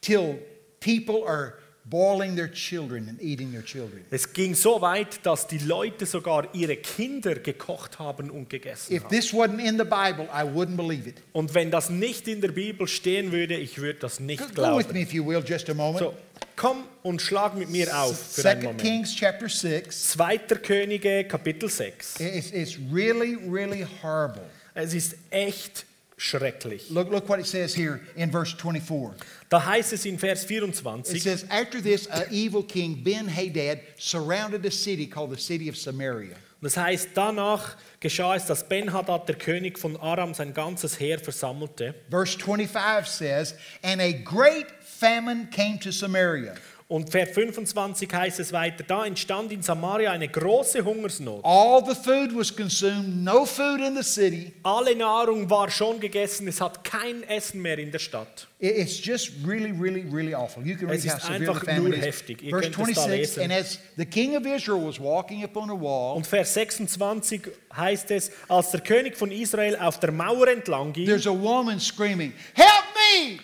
till people are boiling their children and eating their children. es ging so weit, dass die Leute sogar ihre Kinder gekocht haben und gegessen If haben. this wasn't in the Bible, I wouldn't believe it. Und wenn das nicht in der Bibel stehen würde, ich würde das nicht go with glauben. me, if you will, just a moment. So, komm und schlag mit mir auf für einen 2 Moment. Kings chapter 6. Zweiter Könige, Kapitel 6. It's, it's really, really horrible. Es ist echt schrecklich. Look, look what it says here in verse 24. Da heißt es in Vers It 24, says, After this, an evil king, Ben Hadad, surrounded a city called the city of Samaria. das heißt, danach geschah es, dass Ben-Hadad, der König von Aram, sein ganzes Heer versammelte. Verse 25 says, And a great famine came to Samaria. Und Vers 25 heißt es weiter, da entstand in Samaria eine große Hungersnot. All the food was consumed, no food in the city. Alle Nahrung war schon gegessen, es hat kein Essen mehr in der Stadt. It- It's just really, really, really awful. You can read Es how ist severe the einfach famine is. heftig. Ihr Verse könnt es da 26, lesen. and as the king of Israel was walking upon a wall, Und Vers 26 heißt es, als der König von Israel auf der Mauer entlang ging, there's a woman screaming, Help me!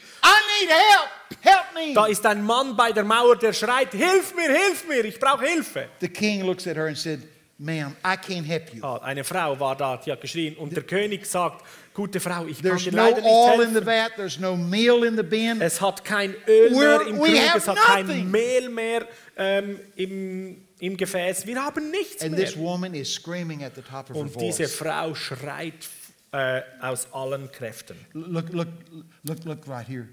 Need help! Help me! da ist ein Mann bei der Mauer, der schreit, hilf mir, hilf mir, ich brauche Hilfe. The king looks at her and said, Ma'am, I can't help you. Ah, eine Frau war da, die hat geschrien. Und der König sagt, gute Frau, ich kann There's dir no leider nicht oil in the helfen. vat, there's no meal in the bin. Es hat kein Öl We're- mehr im we Krug, have es hat nothing. kein Mehl mehr ähm, im, im Gefäß. Wir haben nichts And mehr. this woman is screaming at the top of her Und diese voice. Frau schreit äh, aus allen Kräften. Look, look, look, look right here.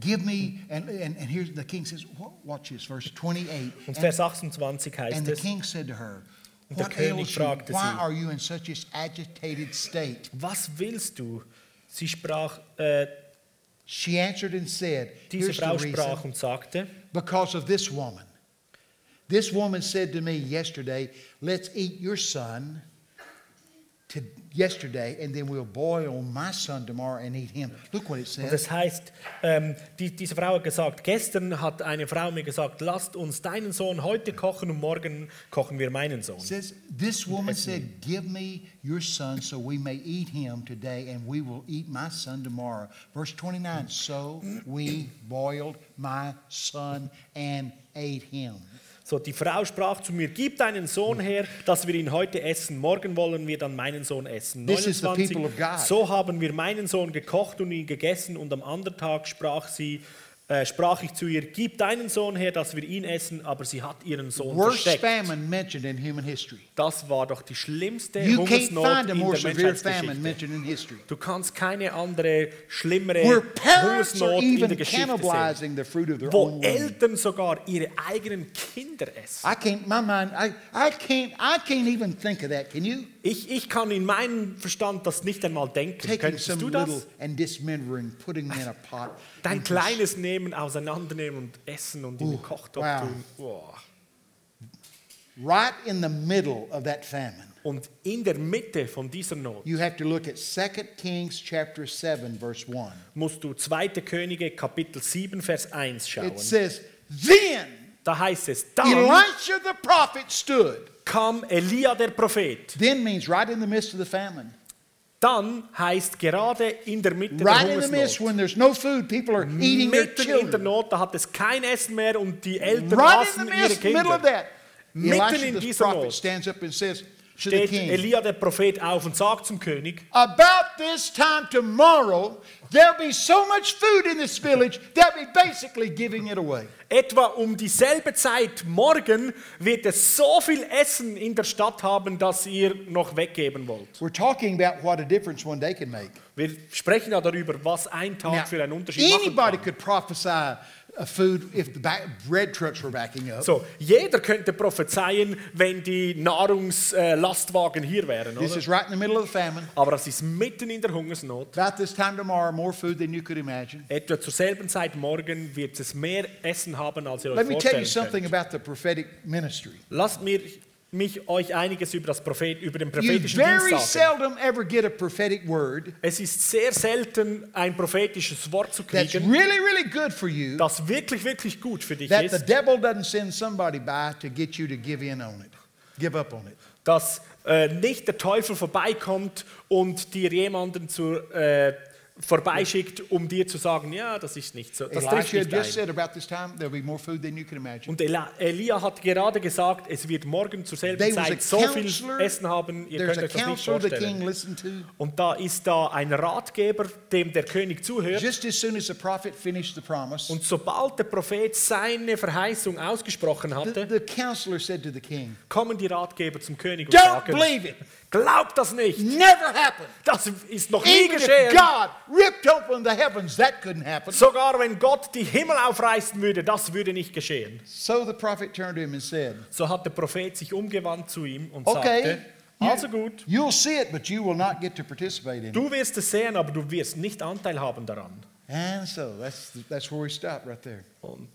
Give me, and, and, and here's the king says, watch this, verse 28. Und And, Vers 28 and heißt the es, king said to her, Und der König fragte Why sie. are you in such an agitated state? was willst du? Sie sprach, äh, She answered and said, diese the Frau sprach und sagte, Because of this woman. This woman said to me yesterday, Let's eat your son to yesterday, and then we'll boil my son tomorrow and eat him. Look what it Und says. das heißt, ähm, die, diese Frau hat gesagt, gestern hat eine Frau mir gesagt, lasst uns deinen Sohn heute kochen und morgen kochen wir meinen Sohn. It says, This woman said, Give me your son so we may eat him today, and we will eat my son tomorrow. Verse 29 So we boiled my son and ate him. So, die Frau sprach zu mir, gib deinen Sohn her, dass wir ihn heute essen. Morgen wollen wir dann meinen Sohn essen. This is the people of God. so haben wir meinen Sohn gekocht und ihn gegessen. Und am anderen Tag sprach sie, äh, sprach ich zu ihr, gib deinen Sohn her, dass wir ihn essen. Aber sie hat ihren Sohn Worst versteckt. famine mentioned in human history. Das war doch die schlimmste You can't Hungersnot find a in more der severe famine Menschheitsgeschichte. mentioned in history. Du kannst keine andere, schlimmere Where parents are Hungersnot in der Geschichte sehen. cannibalizing the fruit of their Wo own womb. Eltern sogar ihre eigenen Kinder essen. I can't, my mind, I, I can't, I can't even think of that. Can you? Ich, ich kann in meinem Verstand das nicht einmal denken. Taking Könntest some du das? little and dismembering, putting them in a pot. Dein kleines nehmen, auseinandernehmen und essen und in den Kochtopf wow. tun. Boah. Right in the middle of that famine, Und in der Mitte von dieser Not you have to look at 2 Kings chapter 7, verse 1. musst du 2. Könige Kapitel 7 Vers 1 schauen. It says, Then Da heißt es, dann Elisha the prophet stood. kam Elia der Prophet. Then means right in the midst of the famine. Dann heißt gerade in der Mitte Right der midst Hungersnot. when there's no food, people are eating their Mitten in der. Not, da hat es kein Essen mehr und die Eltern Right in aßen the ihre midst, middle of Kinder. that. Mitten Elisha in dieser prophet Not. stands up and says, to the steht. Elia der Prophet auf und sagt zum König, About this time tomorrow, there'll be so much food in this village, they'll be basically giving it away. etwa um dieselbe Zeit morgen wird es so viel Essen in der Stadt haben, dass ihr noch weggeben wollt. We're talking about what a difference one day can make. Wir sprechen ja darüber, was ein Tag Now, für einen Unterschied machen anybody kann. could prophesy food if the bread trucks were backing up. So, jeder könnte prophezeien, wenn die Nahrungslastwagen hier wären, This oder? is right in the middle of the famine. Aber das ist mitten in der Hungersnot. About this time tomorrow, more food than you could imagine. Etwa zur selben Zeit morgen wird es mehr Essen haben, als ihr euch Let me tell you vorstellen something könnt. about the prophetic ministry. Lasst mir mich euch einiges über, das Prophet, über den You prophetischen very Dienst sagen. seldom ever get a prophetic word Es ist sehr selten, ein prophetisches Wort zu that's kriegen, really, really good for you das wirklich, wirklich gut für dich that the ist, devil doesn't send somebody by to get you to give in on it, give up on it. dass äh, nicht der Teufel vorbeikommt und dir jemanden zur, äh, vorbeischickt, um dir zu sagen, ja, das ist nicht so, das trifft nicht ein. Und Eli- Elia hat gerade gesagt, es wird morgen zur selben Zeit so viel Essen haben, ihr könnt euch das nicht vorstellen. Und da ist da ein Ratgeber, dem der König zuhört. Just as soon as the prophet finished the promise, Und sobald der Prophet seine Verheißung ausgesprochen the, hatte, the counselor said to the king, kommen die Ratgeber zum König und Don't sagen, believe it. Glaubt das nicht, Never happened. das ist noch nie Even if geschehen. God ripped open the heavens, that couldn't happen. Sogar wenn Gott die Himmel aufreißen würde, das würde nicht geschehen. So the prophet turned to him and said, So hat der Prophet sich umgewandt zu ihm und Okay, sagte, also gut, you'll see it, but you will not get to participate in du wirst es sehen, aber du wirst nicht Anteil haben daran. And so that's, that's where we stop right there. Und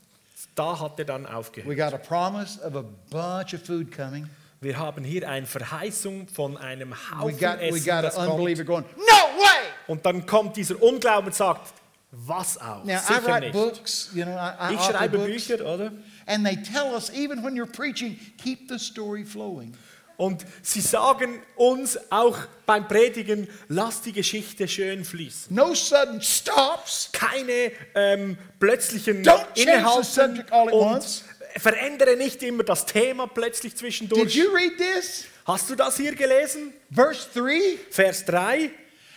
da hat er dann We aufgehört. got a promise of a bunch of food coming. Wir haben hier eine Verheißung von einem We Haufen got, we got das an kommt. going, No way! Und dann kommt dieser Unglauben und sagt, was auch? Now, I Sicher write nicht. books, you know, I, I Ich author schreibe books, Bücher, oder? and they tell us, even when you're preaching, keep the story flowing. Und sie sagen uns auch beim Predigen, lass die Geschichte schön fließen. No sudden stops. Keine ähm, plötzlichen Don't change the Innehalten subject all at und once. Verändere nicht immer das Thema plötzlich Did zwischendurch. you read this? Hast du das hier gelesen? Verse 3 Vers 3.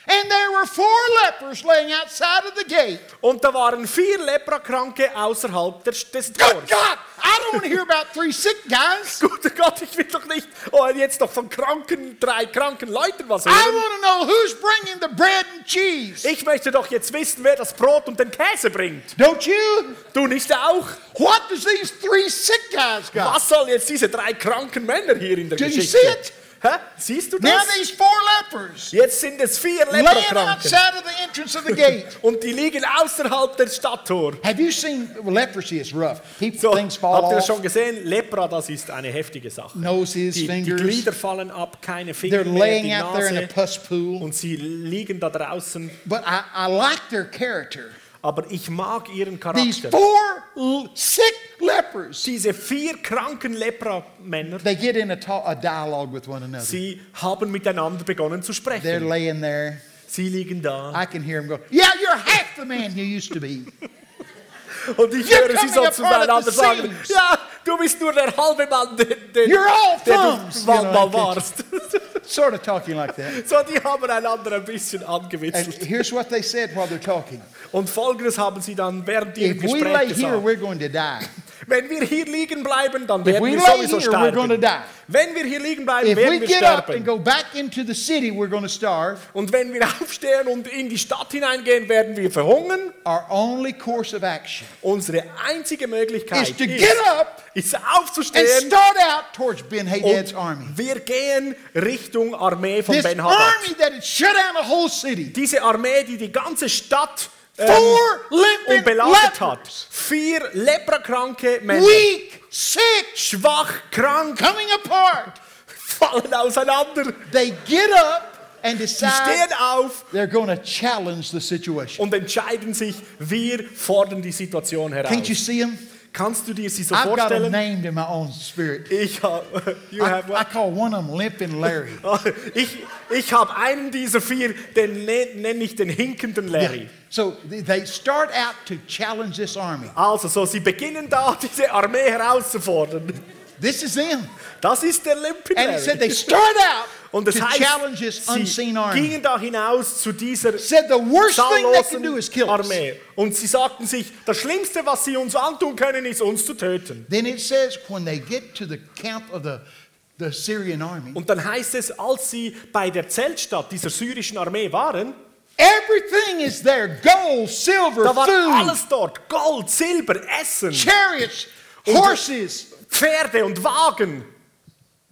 And there were four lepers laying outside of the gate. Und da waren vier Leprakranke außerhalb des Good Tors. God! I don't want to hear about three sick guys. <laughs> Guter Gott, ich will doch nicht oh, jetzt noch von kranken, drei kranken Leuten was I hören. want to know who's bringing the bread and cheese. Ich möchte doch jetzt wissen, wer das Brot und den Käse bringt. Don't you? Du nicht auch? What does these three sick guys got? Was sollen jetzt diese drei kranken Männer hier in der Do you Geschichte? see it? Hä? Siehst du Now das? these four lepers Jetzt sind es vier laying Leprakranken. outside of the entrance of the gate. <laughs> Und die liegen außerhalb der Stadttor. Have you seen well, leprosy? Is rough. People, So, things fall habt ihr das off. schon gesehen? Lepra, das ist eine heftige Sache. Noses, Die, die fingers. Glieder fallen ab, keine Finger They're mehr, laying die out there in a Nase. pus pool. Und sie liegen da draußen. But I, I like their character. Aber ich mag ihren These Charakter. four l- sick lepers, Diese vier kranken Lepra-Männer, they get in a, a dialogue with one another. sie haben miteinander begonnen zu They're sprechen. laying there. Sie liegen da. I can hear them go, Yeah, you're half the man you used to be. <laughs> Und ich You're höre sie so zueinander sagen, ja, du bist nur der halbe Mann, den, den, You're all thumbs, du you know, mal warst. <laughs> Sort of talking like that. So, die haben einander ein bisschen And angewitzelt. here's what they said while they're talking. Und folgendes haben sie dann während ihrem If we lay Gespräch here, gesagt. we're going to die. Wenn wir hier liegen bleiben, dann If werden we wir lay sowieso here, we're going to sterben. die. Wenn wir hier liegen bleiben, If we werden wir get up and sterben. go back into the city, we're going to starve. Und wenn wir <laughs> aufstehen und in die Stadt hineingehen, werden wir verhungern. Our only course of action Unsere einzige Möglichkeit is to ist, get up ist and aufzustehen start out towards Ben Hadad's und army. wir gehen Richtung Armee von This Ben Hadad. army that had shut down a whole city. Diese Armee, die die ganze Stadt ähm, umbelagert hat. Vier leprakranke Männer, Weak, sick, schwach, krank, coming apart. fallen auseinander. They get up and Sie decide stehen auf they're going to challenge the situation. und entscheiden sich, wir fordern die Situation heraus. Can't you see them? Kannst du dir sie so I've got them vorstellen? named in my own spirit. Ich habe you I, have I call one of them Limping Larry. <laughs> ich, ich habe einen dieser vier, den ne- nenne ich den hinkenden Larry. So they- they start out to challenge this army. Also, so, sie beginnen da, diese Armee herauszufordern. This is them. Das ist der Limpin And it said they started out <laughs> Und es to heißt, challenge this sie unseen army. gingen da hinaus zu dieser Said the worst thing they can do is zahllosen. Armee. Und sie sagten sich, das Schlimmste, was sie uns antun können, ist uns zu töten. Then it says when they get to the camp of the, the Syrian army, Und dann heißt es, als sie bei der Zeltstadt dieser syrischen Armee waren, everything is there gold, silver, da war food, alles dort. Gold, Silber, Essen, chariots, horses, Pferde und Wagen.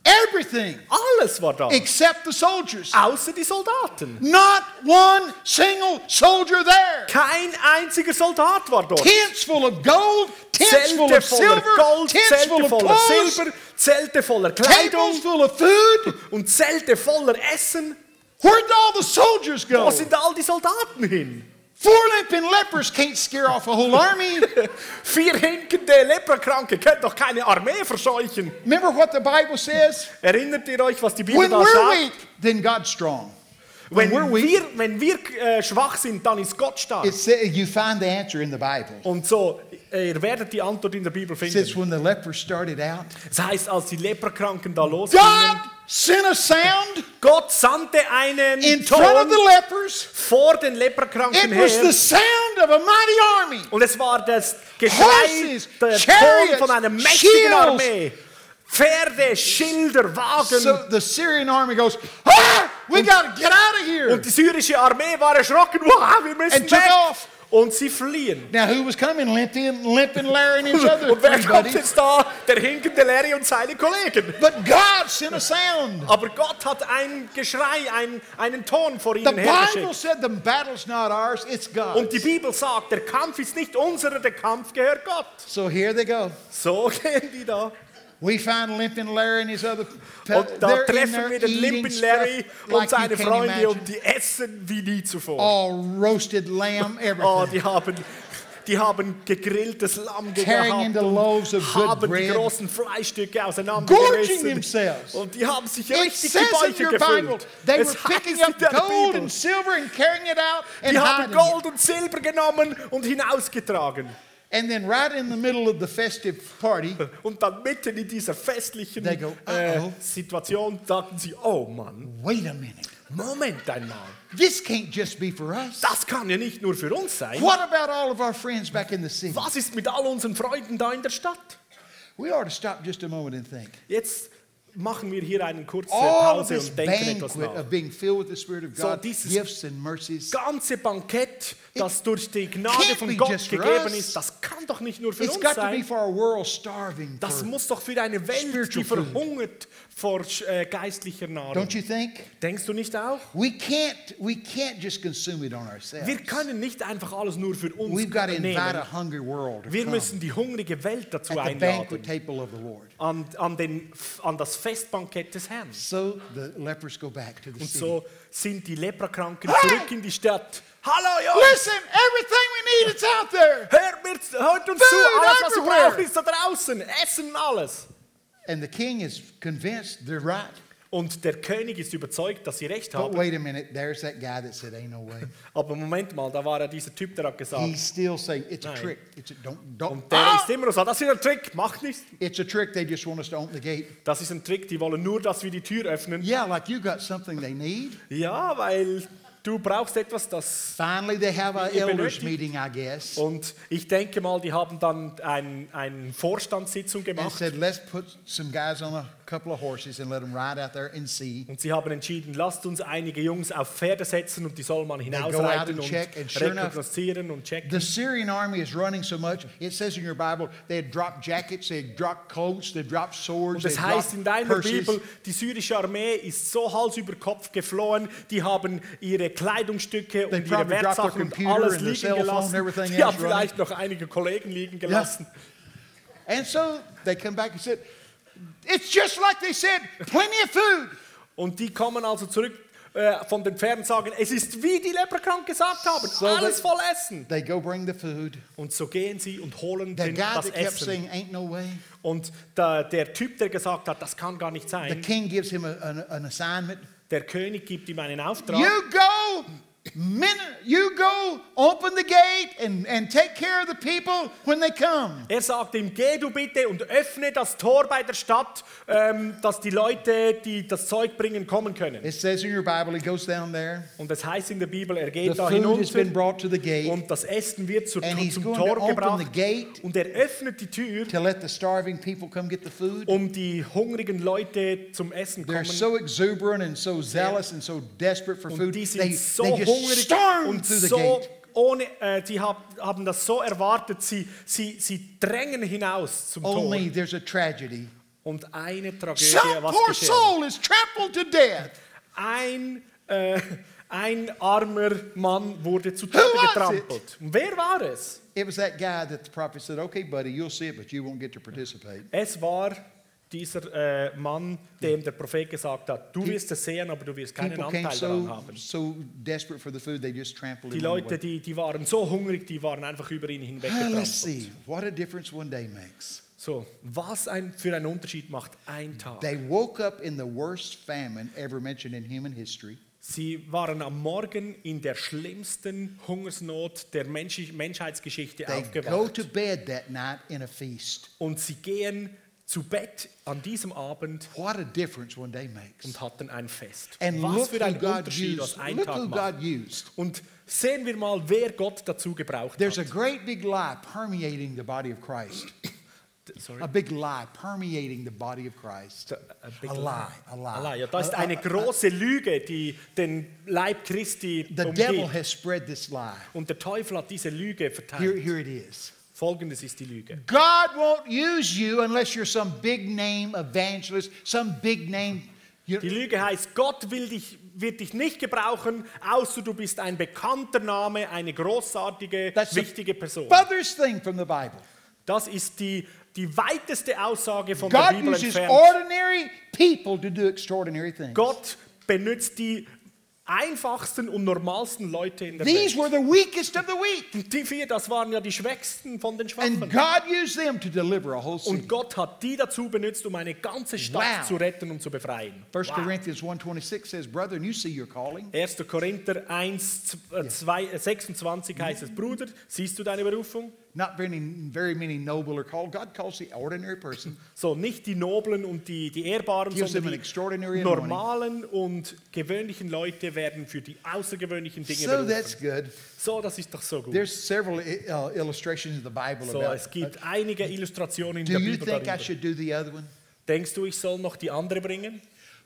everything Alles war da. except the soldiers. Außer die Soldaten. Not one single soldier there. Kein einziger Soldat war dort. Tents full of gold, tents full Zelte of voller silver, Gold, tents full Zelte of voller clothes, Silber, Zelte voller tables Kleidung full of food. und Zelte voller Essen. Where'd all the soldiers go? Wo sind all die Soldaten hin? Four limping lepers can't scare off a whole army. <laughs> Vier hinkende Leprakranke können doch keine Armee verscheuchen. Remember what the Bible says? Erinnert ihr euch, was die Bibel When da we're sagt? weak, then God's strong. When Wenn we're weak, wir, wenn wir äh, schwach sind, dann ist Gott stark. it says you find the answer in the Bible. Und so, äh, ihr werdet die Antwort in der Bibel It says finden. when the lepers started out, Das heißt, als die Leprakranken da losgingen, God sent a sound Gott sandte einen in front of the lepers. vor den Leprakranken It was her. the sound of a mighty army. Und es war das Geschrei, Horses, der chariots, Ton von einer mächtigen shields. Armee. Pferde, Schilder, Wagen. So the Syrian army goes, ah, we got to get out of here. Und die syrische Armee war erschrocken. <laughs> Wow, wir müssen And took off. Und sie fliehen. Now who was coming? Limping, limping Larry and his other <laughs> Und wer three kommt buddies. jetzt da? Der hinkende Larry und seine Kollegen. But God sent a sound. Aber Gott hat ein Geschrei, ein, einen Ton vor The ihnen Bible hergeschickt. said the battle's not ours, it's Und die God's. Bibel sagt, der Kampf ist nicht unserer, der Kampf gehört Gott. So here they go. So <laughs> gehen die da. We find Limping Larry and his other Und da treffen wir den Limpin Larry und seine Freunde und die essen wie nie zuvor. All roasted lamb, <laughs> Oh, everything. die haben, die haben gegrilltes Lamm gehabt good haben die großen Fleischstücke auseinandergerissen. Und die haben sich It richtig die Bäuche gefüllt. they Es were picking up gold and silver and carrying it out and die haben. Gold und Silber genommen und hinausgetragen. And then right in the middle of the festive party, Und dann mitten in dieser festlichen go, äh, "Uh-oh." Situation sagten sie, oh Mann, wait a minute. Moment einmal. This can't just be for us. Das kann ja nicht nur für uns sein. What about all of our friends back in the city? Was ist mit all unseren Freunden da in der Stadt? We ought to stop just a moment and think. Jetzt machen wir hier eine kurze All of Pause und denken etwas nach. of being filled with the Spirit of So, God, dieses gifts and mercies, ganze Bankett, das durch die Gnade von Gott gegeben ist, das kann doch nicht nur für it's uns got to be sein. for our world starving. Das muss doch für eine Welt, die verhungert vor äh, geistlicher Nahrung. Don't you think? Denkst du nicht auch? We can't, we can't just consume it on ourselves. Wir können nicht einfach alles nur für uns We've got to invite nehmen. a hungry world to Wir müssen die hungrige Welt dazu at the banquet einladen. table of the Lord. An, an, den, an das Festbankett des Herrn. So the lepers go back to the Und so sind die Leprakranken zurück in die Stadt. Hallo Jungs! Listen, everything we need is out there. Hört, mir, hört uns Food zu, alles was ihr everywhere. braucht ist da draußen. Essen und alles. And the king is convinced they're right. Und der König ist überzeugt, dass sie recht But haben. wait a minute, there's that guy that said, "Ain't no way." Aber Moment mal, da war ja dieser Typ, der hat gesagt, He's still saying it's a Nein. trick. It's a don't don't. und der Ah! ist immer so, das ist ein Trick, macht nichts. It's a trick. They just want us to open the gate. Das ist ein Trick, die wollen nur, dass wir die Tür öffnen. Yeah, like you got something they need. Ja, weil du brauchst etwas, das... Finally, they have a Ihr elders benötigt- meeting, I guess, Und ich denke mal, die haben dann ein, eine Vorstandssitzung and gemacht. said, "Let's put some guys on a couple of horses and let them ride out there and see." Und sie haben entschieden, lasst uns einige Jungs auf Pferde setzen und die soll man hinausreiten und check, and sure enough, rekognoszieren und checken. The Syrian army is running so much. It says in your Bible they had dropped jackets, they had dropped coats, they dropped swords, Und had heißt in deiner purses. Bibel, die syrische Armee ist so Hals über Kopf geflohen, die haben ihre Kleidungsstücke They und ihre Wertsachen und alles liegen phone gelassen. everything Die haben running. vielleicht noch einige Kollegen liegen gelassen. And so they come back and said, It's just like they said, plenty of food. Und die kommen also zurück äh, von den Pferden und sagen, es ist wie die Leprakranken gesagt haben, So alles they- voll Essen. They go bring the food. Und so gehen sie und holen The den, guy das that kept Essen. saying, Ain't no way, Und der, der Typ, der gesagt hat, das kann gar nicht the sein, king gives him a- an, an assignment. der König gibt ihm einen Auftrag. You go you go, open the gate, and, and take care of the people when they come. Er sagt ihm, geh du bitte und öffne das Tor bei der Stadt, ähm, dass die Leute, die das Zeug bringen, kommen können. It says in your Bible, he goes down there. Und es heißt in der Bibel, er The geht da food has been hinunter brought to the gate und das Essen wird zur, And he's zum going Tor to open gebracht the gate. und er öffnet die Tür, to let the starving people come get the food. um die hungrigen Leute zum Essen They're kommen. so exuberant and so zealous and so desperate for und food. die They, sind so they just hungrig und so ohne, äh, die hab, haben das so erwartet, sie, sie, sie drängen hinaus zum Only Tor. there's a tragedy. Und eine Tragödie, Some was poor geschehen? soul is trampled to death. Ein, äh, ein armer Mann wurde zu Tode getrampelt. Und wer war es? It was that guy that the prophet said, "Okay, buddy, you'll see it, but you won't get to participate." Es war dieser äh, Mann, dem der Prophet gesagt hat, du wirst es sehen, aber du wirst keinen People Anteil daran so haben. so food, Die Leute, die, die waren so hungrig, die waren einfach über ihn Ah, let's hinweggetrampelt. see what a difference one day makes. So, was ein, für einen Unterschied macht ein Tag? They woke up in the worst famine ever mentioned in human history. Sie waren am Morgen in der schlimmsten Hungersnot der Mensch Menschheitsgeschichte They go aufgewacht. to bed that night in a feast. Und sie gehen zu Bett an diesem Abend What a difference one day makes. und hatten ein Fest. And Was look für who ein God Unterschied, was used. ein Look Tag who macht. God used. Und sehen wir mal, wer Gott dazu gebraucht There's a hat. great big lie permeating the body of Christ. <coughs> Sorry. A big lie permeating the body of Christ. A big A lie, a lie. A lie. Ja, da ist eine große Lüge, die den Leib Christi The devil has spread this lie. Und der Teufel hat diese Lüge Here, verteilt. here it is. Folgendes ist die Lüge. God won't use you unless you're some big name evangelist, some big name. Die Lüge heißt, Gott will dich, wird dich nicht gebrauchen, außer du bist ein bekannter Name, eine großartige, That's the wichtige Person. thing from the Bible. Das ist die, die weiteste Aussage von der God Bibel uses entfernt. Gott benutzt die einfachsten und normalsten Leute in der These Welt. were the weakest of the weak. Und die vier, das waren ja die Schwächsten von den And Schwachen. God used them to deliver a whole city. Und Gott hat die dazu benutzt, um eine ganze Stadt Wow. zu retten und zu befreien. 1 Wow. Corinthians 1.26 says, Brethren, you see your calling. 1. Korinther 1, 2, 26 heißt es, Bruder, siehst du deine Berufung? Not very, very many noble are called. God calls the ordinary person. <laughs> So, nicht die Noblen und die, die Ehrbaren, Gives sondern extraordinary die normalen und gewöhnlichen Leute werden für die außergewöhnlichen Dinge So that's good. So, das ist doch so gut. There's several uh, illustrations in the Bible So, about es gibt einige Illustrationen in Do der you Bibel think I darüber. should do the other one? Denkst du, ich soll noch die andere bringen?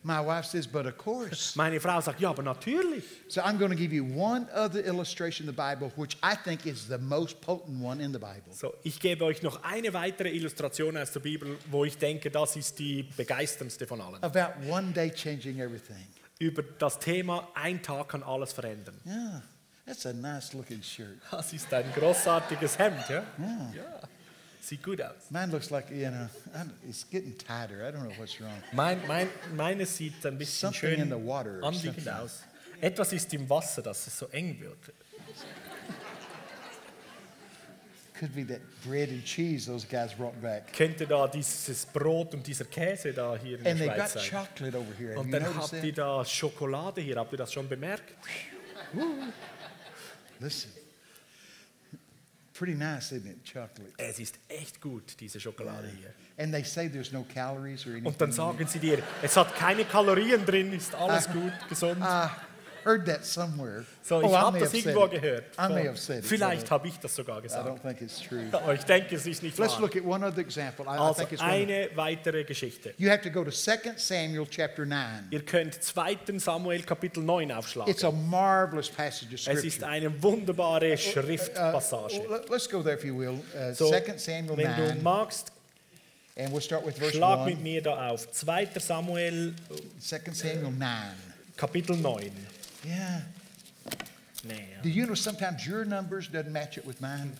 My wife says, but of course. <laughs> Meine Frau sagt, ja, aber natürlich. So I'm going to give you one other illustration in the Bible, which I think is the most potent one in the Bible. So, ich gebe euch noch eine weitere Illustration aus der Bibel, wo ich denke, das ist die begeisterndste von allen. About one day changing everything. Über das Thema, ein Tag kann alles verändern. Yeah, that's a nice looking shirt. Das ist ein großartiges Hemd, ja? Ja. Sieht gut aus. Mine looks like, you know, I'm- it's getting tighter. I don't know what's wrong. Mein, mein, meines sieht ein bisschen Something in schön the water or anliegend something. aus. Etwas ist im Wasser, dass es so eng wird. Could be that bread and cheese those guys brought back. Könnte da dieses Brot und dieser Käse da hier in der And they got Schweiz sein? chocolate over here. Have Und you dann noticed habt ihr that? da Schokolade hier. Habt ihr das schon bemerkt? Listen. Pretty nice, isn't it? Chocolate. Es ist echt gut, diese Schokolade hier. And they say there's no calories or anything. Und dann sagen sie dir, es hat keine Kalorien drin, ist alles Ah. gut, gesund. I heard that somewhere. So, ich oh, I habe das irgendwo gehört. I may have said it. Vielleicht habe ich das sogar I gesagt. don't think it's true. <laughs> Aber ich denke, es ist nicht Let's wahr. look at one other example. I, I Also think it's one. eine weitere Geschichte. You have to go to 2 Samuel chapter 9. Ihr könnt 2. Samuel Kapitel 9 aufschlagen. It's a marvelous passage of Es scripture. ist eine wunderbare Uh, Schriftpassage. let- let's go there if you will. Uh, So, 2 Samuel wenn du 9, magst, and we'll start with verse schlag mit 1. mir da auf. 2. Samuel 2 Samuel 9. Kapitel 9. Yeah. Nee, Do you know sometimes your numbers doesn't match it with mine?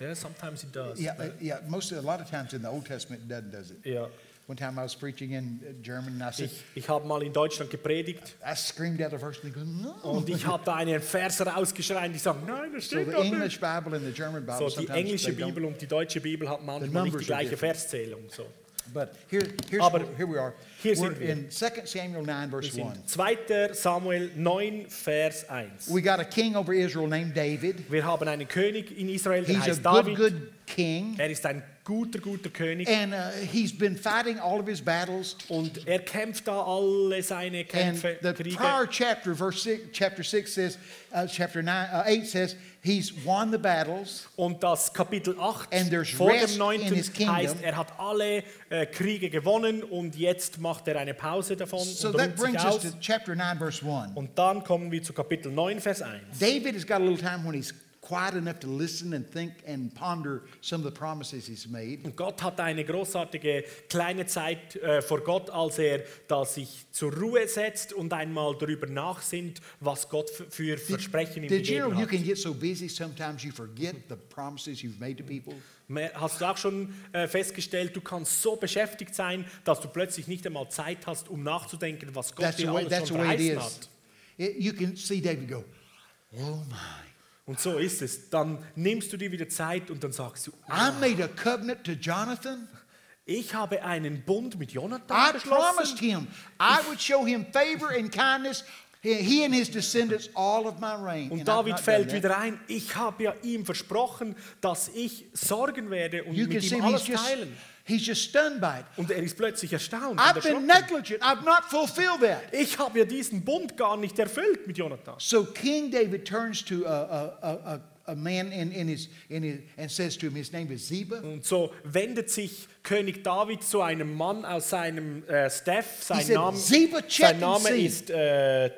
yeah, sometimes it does. Yeah, uh, yeah. Most a lot of times in the Old Testament it doesn't, does it? Yeah. One time I was preaching in German and I said, Ich, ich habe mal in Deutschland gepredigt I screamed out the verse and goes, no. und ich habe da einen Vers rausgeschrien, die sagen, nein, das So the English nicht. Bible and the German Bible So, die sometimes englische Bibel und die deutsche Bibel manchmal nicht die gleiche. Verszählung. So. But here, here's Aber here we are. hier We're sind wir. in 2 Samuel 9, verse Wir 1. sind 2. Samuel 9, Vers 1. We got a king over Israel named David. Wir haben einen König in Israel, der He's a heißt good, David. good king. Er ist ein guter, guter König. And uh, he's been fighting all of his battles. Und er kämpft da alle seine And Kämpfe, the Kriege. prior chapter, verse six, chapter six says, uh, chapter nine, uh, eight says, he's won the battles. Und das Kapitel 8 And there's vor dem in 9. his kingdom. heißt, er hat alle äh, Kriege gewonnen und jetzt macht er eine Pause davon So und that brings us to chapter nine, verse one. Und dann kommen wir zu Kapitel 9, Vers 1. David has got a little time when he's quiet enough to listen and think and ponder some of the promises he's made. Und Gott hat eine großartige kleine Zeit äh, vor Gott, als er da sich zur Ruhe setzt und einmal darüber nachsinnt, was Gott für Versprechen ihm Did you know gegeben you hat. can get so busy sometimes you forget the promises you've made to people? Hast du auch schon äh, festgestellt, du kannst so beschäftigt sein, dass du plötzlich nicht einmal Zeit hast, um nachzudenken, was Gott That's dir alles schon way it verheißen hat. It- you can see David go, oh my. Und so ist es. Dann nimmst du dir wieder Zeit und dann sagst du, I made a covenant to Jonathan. ich habe einen Bund mit Jonathan I promised geschlossen. him I would show him favor and kindness, he and his descendants, all of my reign. Und David fällt wieder ein, ich habe ja ihm versprochen, dass ich sorgen werde und You mit ihm alles just, teilen. He's just stunned by it. Und er ist plötzlich erstaunt. I've been negligent. I've not fulfilled that. Ich habe ja diesen Bund gar nicht erfüllt mit Jonathan. So King David turns to a, a, a, a, man in, in his, in his, and says to him, his name is Ziba. Und so wendet sich König David zu einem Mann aus seinem äh, Staff. Sein said, Name, "Ziba, check sein Name see." ist, äh,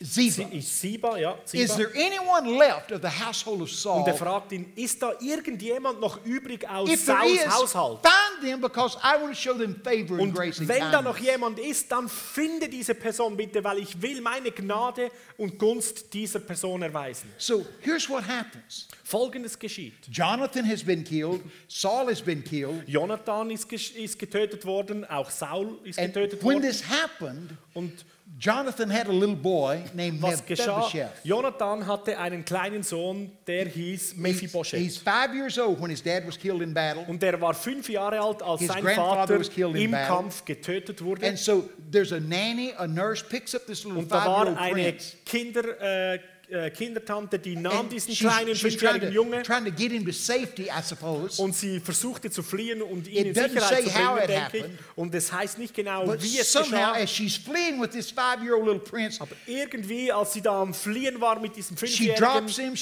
Ziba. Ist Siba, ja. Is Siba. there anyone left of the household of Saul? Und er fragt ihn, ist da irgendjemand noch übrig aus If Sauls is, Haushalt? find them because I want to show them favor and Und grace and wenn da noch kindness. jemand ist, dann finde diese Person bitte, weil ich will meine Gnade und Gunst dieser Person erweisen. So here's what happens. Folgendes geschieht. Jonathan has been killed. Saul has been killed. Jonathan ist, ist getötet worden, auch Saul ist And getötet when worden. this happened, Und Jonathan had a little boy named was geschah? Mephibosheth. Jonathan hatte einen kleinen Sohn, der hieß Mephibosheth. he's five years old when his dad was killed in battle. Und er war fünf Jahre alt, als His sein grandfather Vater was killed in im battle. Kampf getötet wurde. And so there's a nanny, a nurse, picks up this little Und da war five-year-old eine prince. Kinder, äh, äh, Kindertante, die nahm And diesen kleinen fünfjährigen to, Junge trying to get him to safety, I suppose. und sie versuchte zu fliehen und ihn in Sicherheit zu bringen, denke ich. Und es heißt nicht genau, But wie es somehow, geschah. as she's fleeing with this five-year-old little prince, Aber irgendwie, als sie da am Fliehen war mit diesem she Fünfjährigen, him,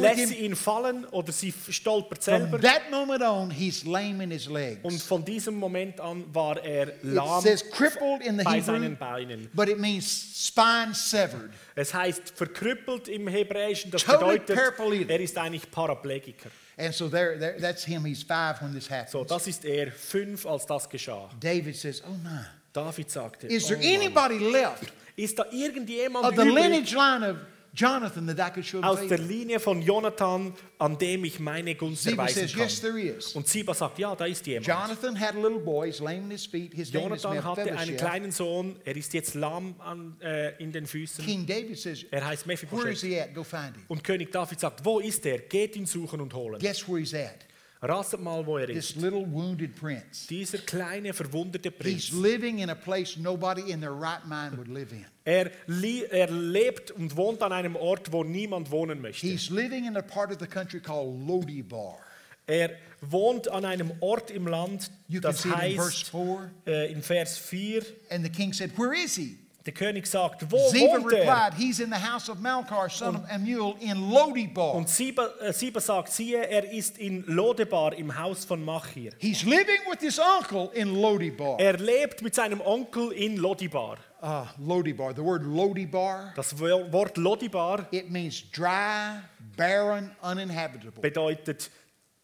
lässt sie him. ihn fallen oder sie stolpert From selber. that moment on, he's lame in his Und legs. von diesem Moment an war er It lahm says crippled in the bei Hebrew, seinen Beinen. but it means spine severed. Es heißt verkrüppelt im Hebräischen, das Totally bedeutet, er ist eigentlich Paraplegiker. And so there, there, that's him. He's five when this happens. So, das ist er, fünf, als das geschah. David says, Oh my. David sagte, Is there "Oh anybody left ist da irgendjemand of the lineage line of Jonathan that I could show aus der? Linie von Jonathan, an dem ich meine Gunst Ziba erweisen says, Yes, kann? there is. Und Ziba sagt, ja, da ist jemand. Jonathan had a little boy, he's lame in his feet. His name Jonathan hatte einen Mephibosheth. kleinen Sohn, er ist jetzt lahm an, äh, in den Füßen. King David says, Er heißt Where is Mephibosheth. he at? Go find him. Und König David sagt, wo ist er? Geht ihn suchen und holen. Guess where he's at? Ratet mal, wo er This ist. little wounded prince. Dieser kleine, verwundete He's Prinz. living in a place nobody in their right mind would live in. Er, li- er lebt und wohnt an einem Ort, wo niemand wohnen möchte. He's living in a part of the country called Lodibar. Er wohnt an einem Ort im Land, You can das see it in verse heißt 4. äh, in Vers 4, And the king said, Where is he? Der König sagt, wo Ziba wohnt er? replied, He's in the house of Malchar, son of Amuel, in Lodibar. Und Siba, äh, sagt, siehe, er ist in Lodebar im Haus von Machir. He's living with his uncle in Lodibar. Er lebt mit seinem Onkel in Lodibar. Ah, Lodibar. The word Lodibar, Das Wo- Wort Lodibar it means dry, barren, uninhabitable. bedeutet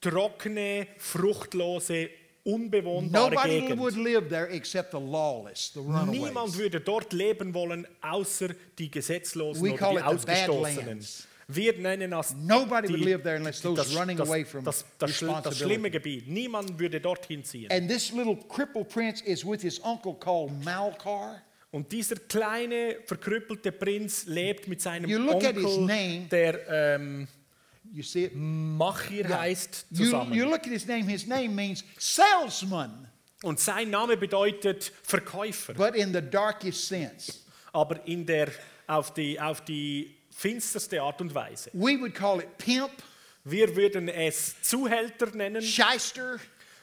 trockene, fruchtlose, unbewohnbare Nobody Gegend. would live there except the lawless, the Niemand würde dort leben wollen, außer die Gesetzlosen We oder die Ausgestoßenen. Wir nennen das Nobody die, would live there unless those das, running das, away from das, das, das schlimme Gebiet. Niemand würde dorthin ziehen. And this little crippled prince is with his uncle called Malchar. Und dieser kleine, verkrüppelte Prinz lebt mit seinem Onkel, name. der ähm, You see it? Machir heißt, You, zusammen. you look at his name, his name means salesman. Und sein Name bedeutet Verkäufer, but in the darkest sense. aber in der, auf, die, auf die finsterste Art und Weise. We would call it pimp, Wir würden es Zuhälter nennen. shyster.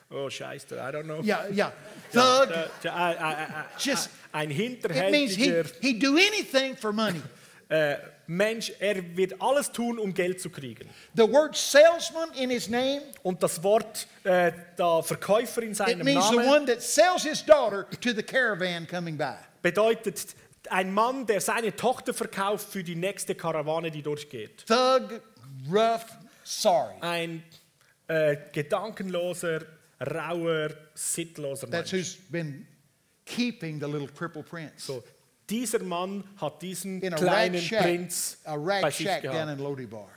Oh, Scheiße, I don't know. Yeah, yeah. Thug. Äh, äh, äh, äh, äh, Just- ein It means he, he'd do anything for money. Äh, Mensch. Er wird alles tun, um Geld zu kriegen. The word salesman in his name, Und das Wort äh, der Verkäufer in it seinem means the Namen one that sells his daughter to the caravan coming by. bedeutet ein Mann, der seine Tochter verkauft für die nächste Karawane, die durchgeht. Thug, rough, sorry. Ein äh, gedankenloser, rauer, sittloser That's Mensch. who's been keeping the little crippled prince So, dieser Mann hat diesen in kleinen shack, Prinz bei sich shack down gehabt. in Lodibar.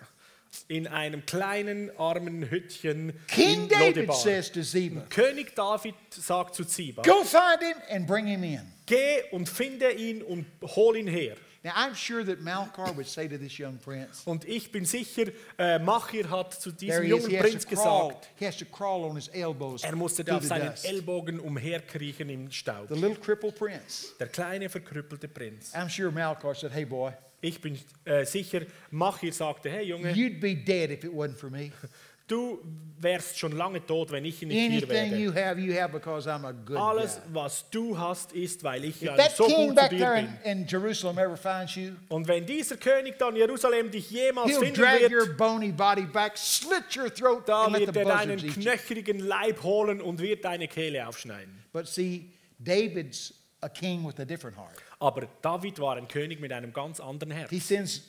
In einem kleinen, armen Hüttchen King in David Lodebar. says to Ziba, König David sagt zu Ziba, Go find him and bring him in. geh und finde ihn und hol ihn her. Now, I'm sure that Malchar would say to this young prince, Und ich bin sicher, äh, Machir hat zu There diesem he is. jungen He has, Prinz to crawl, gesagt, he has to crawl on his elbows er musste through auf the seinen dust. Ellbogen umherkriechen im Staub. The little crippled prince. Der kleine, verkrüppelte Prinz. I'm sure Malchar said, Hey, boy, Ich bin äh, sicher, Machir sagte, hey Junge, you'd be dead if it wasn't for me. <laughs> du wärst schon lange tot, wenn ich nicht hier wäre. you have, you have because I'm a good Alles, guy. was du hast, ist, weil ich If ja that so king gut zu back dir there bin. in, in Jerusalem ever finds you, Und wenn dieser König dann Jerusalem dich jemals he'll finden drag your wird, bony body back, slit your throat, da and let the wird er deinen buzzards eat you. knöchrigen Leib holen und wird deine Kehle aufschneiden. But see, David's a king with a different heart. Aber David war ein König mit einem ganz anderen Herz. He sends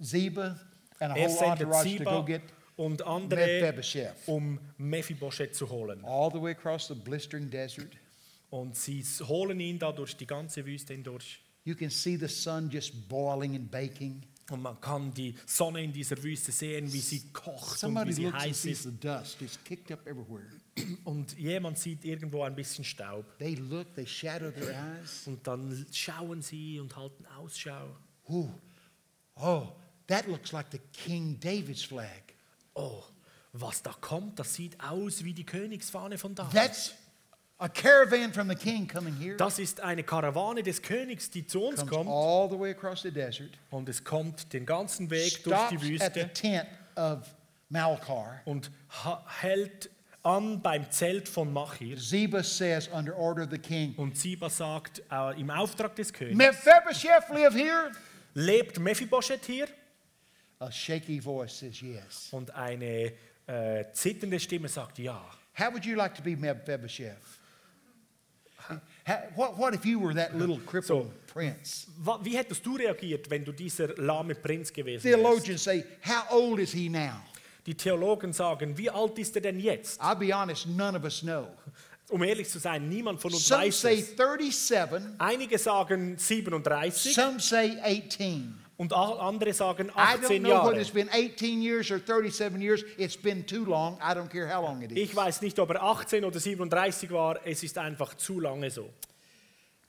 Ziba and a Er whole sendet entourage to go Ziba get und andere, um Mephibosheth zu holen. all the way across the blistering desert. Und sie holen ihn da durch die ganze Wüste hindurch. You can see the sun just boiling and baking. Und man kann die Sonne in dieser Wüste sehen, wie sie kocht und wie Somebody sie heiß ist. the dust. It's kicked up everywhere. Und jemand sieht irgendwo ein bisschen Staub. They look, they shadow their eyes. Und dann schauen sie und halten Ausschau. Ooh, oh, that looks like the King David's flag. Oh, was da kommt, das sieht aus wie die Königsfahne von David. That's a caravan from the king coming here. Das ist eine Karawane des Königs, die zu uns Comes kommt. all the way across the desert. Und es kommt den ganzen Weg durch Stops die at the Wüste tent of Malchar. und ha- hält an beim Zelt von Machir. Ziba says, under order of the king, Und Ziba sagt äh, im Auftrag des Königs, Mephibosheth live here? lebt Mephibosheth hier? A shaky voice says yes. Und eine äh, zitternde Stimme sagt ja. How would you like to be Mephibosheth? What, what if you were that little <laughs> crippled prince? Wa- Wie hättest du reagiert, wenn du dieser lahme Prinz gewesen wärst? Theologians say, how old is he now? Die Theologen sagen, wie alt ist er denn jetzt? I'll be honest, none of us know. <laughs> Um ehrlich zu sein, niemand von uns Some weiß say es. 37, Einige sagen 37 some say 18. und andere sagen I don't 18 know whether Jahre. it's been 18 years or 37 years. It's been too long. I don't care how long it is. Ich weiß nicht, ob er 18 oder 37 war, es ist einfach zu lange so.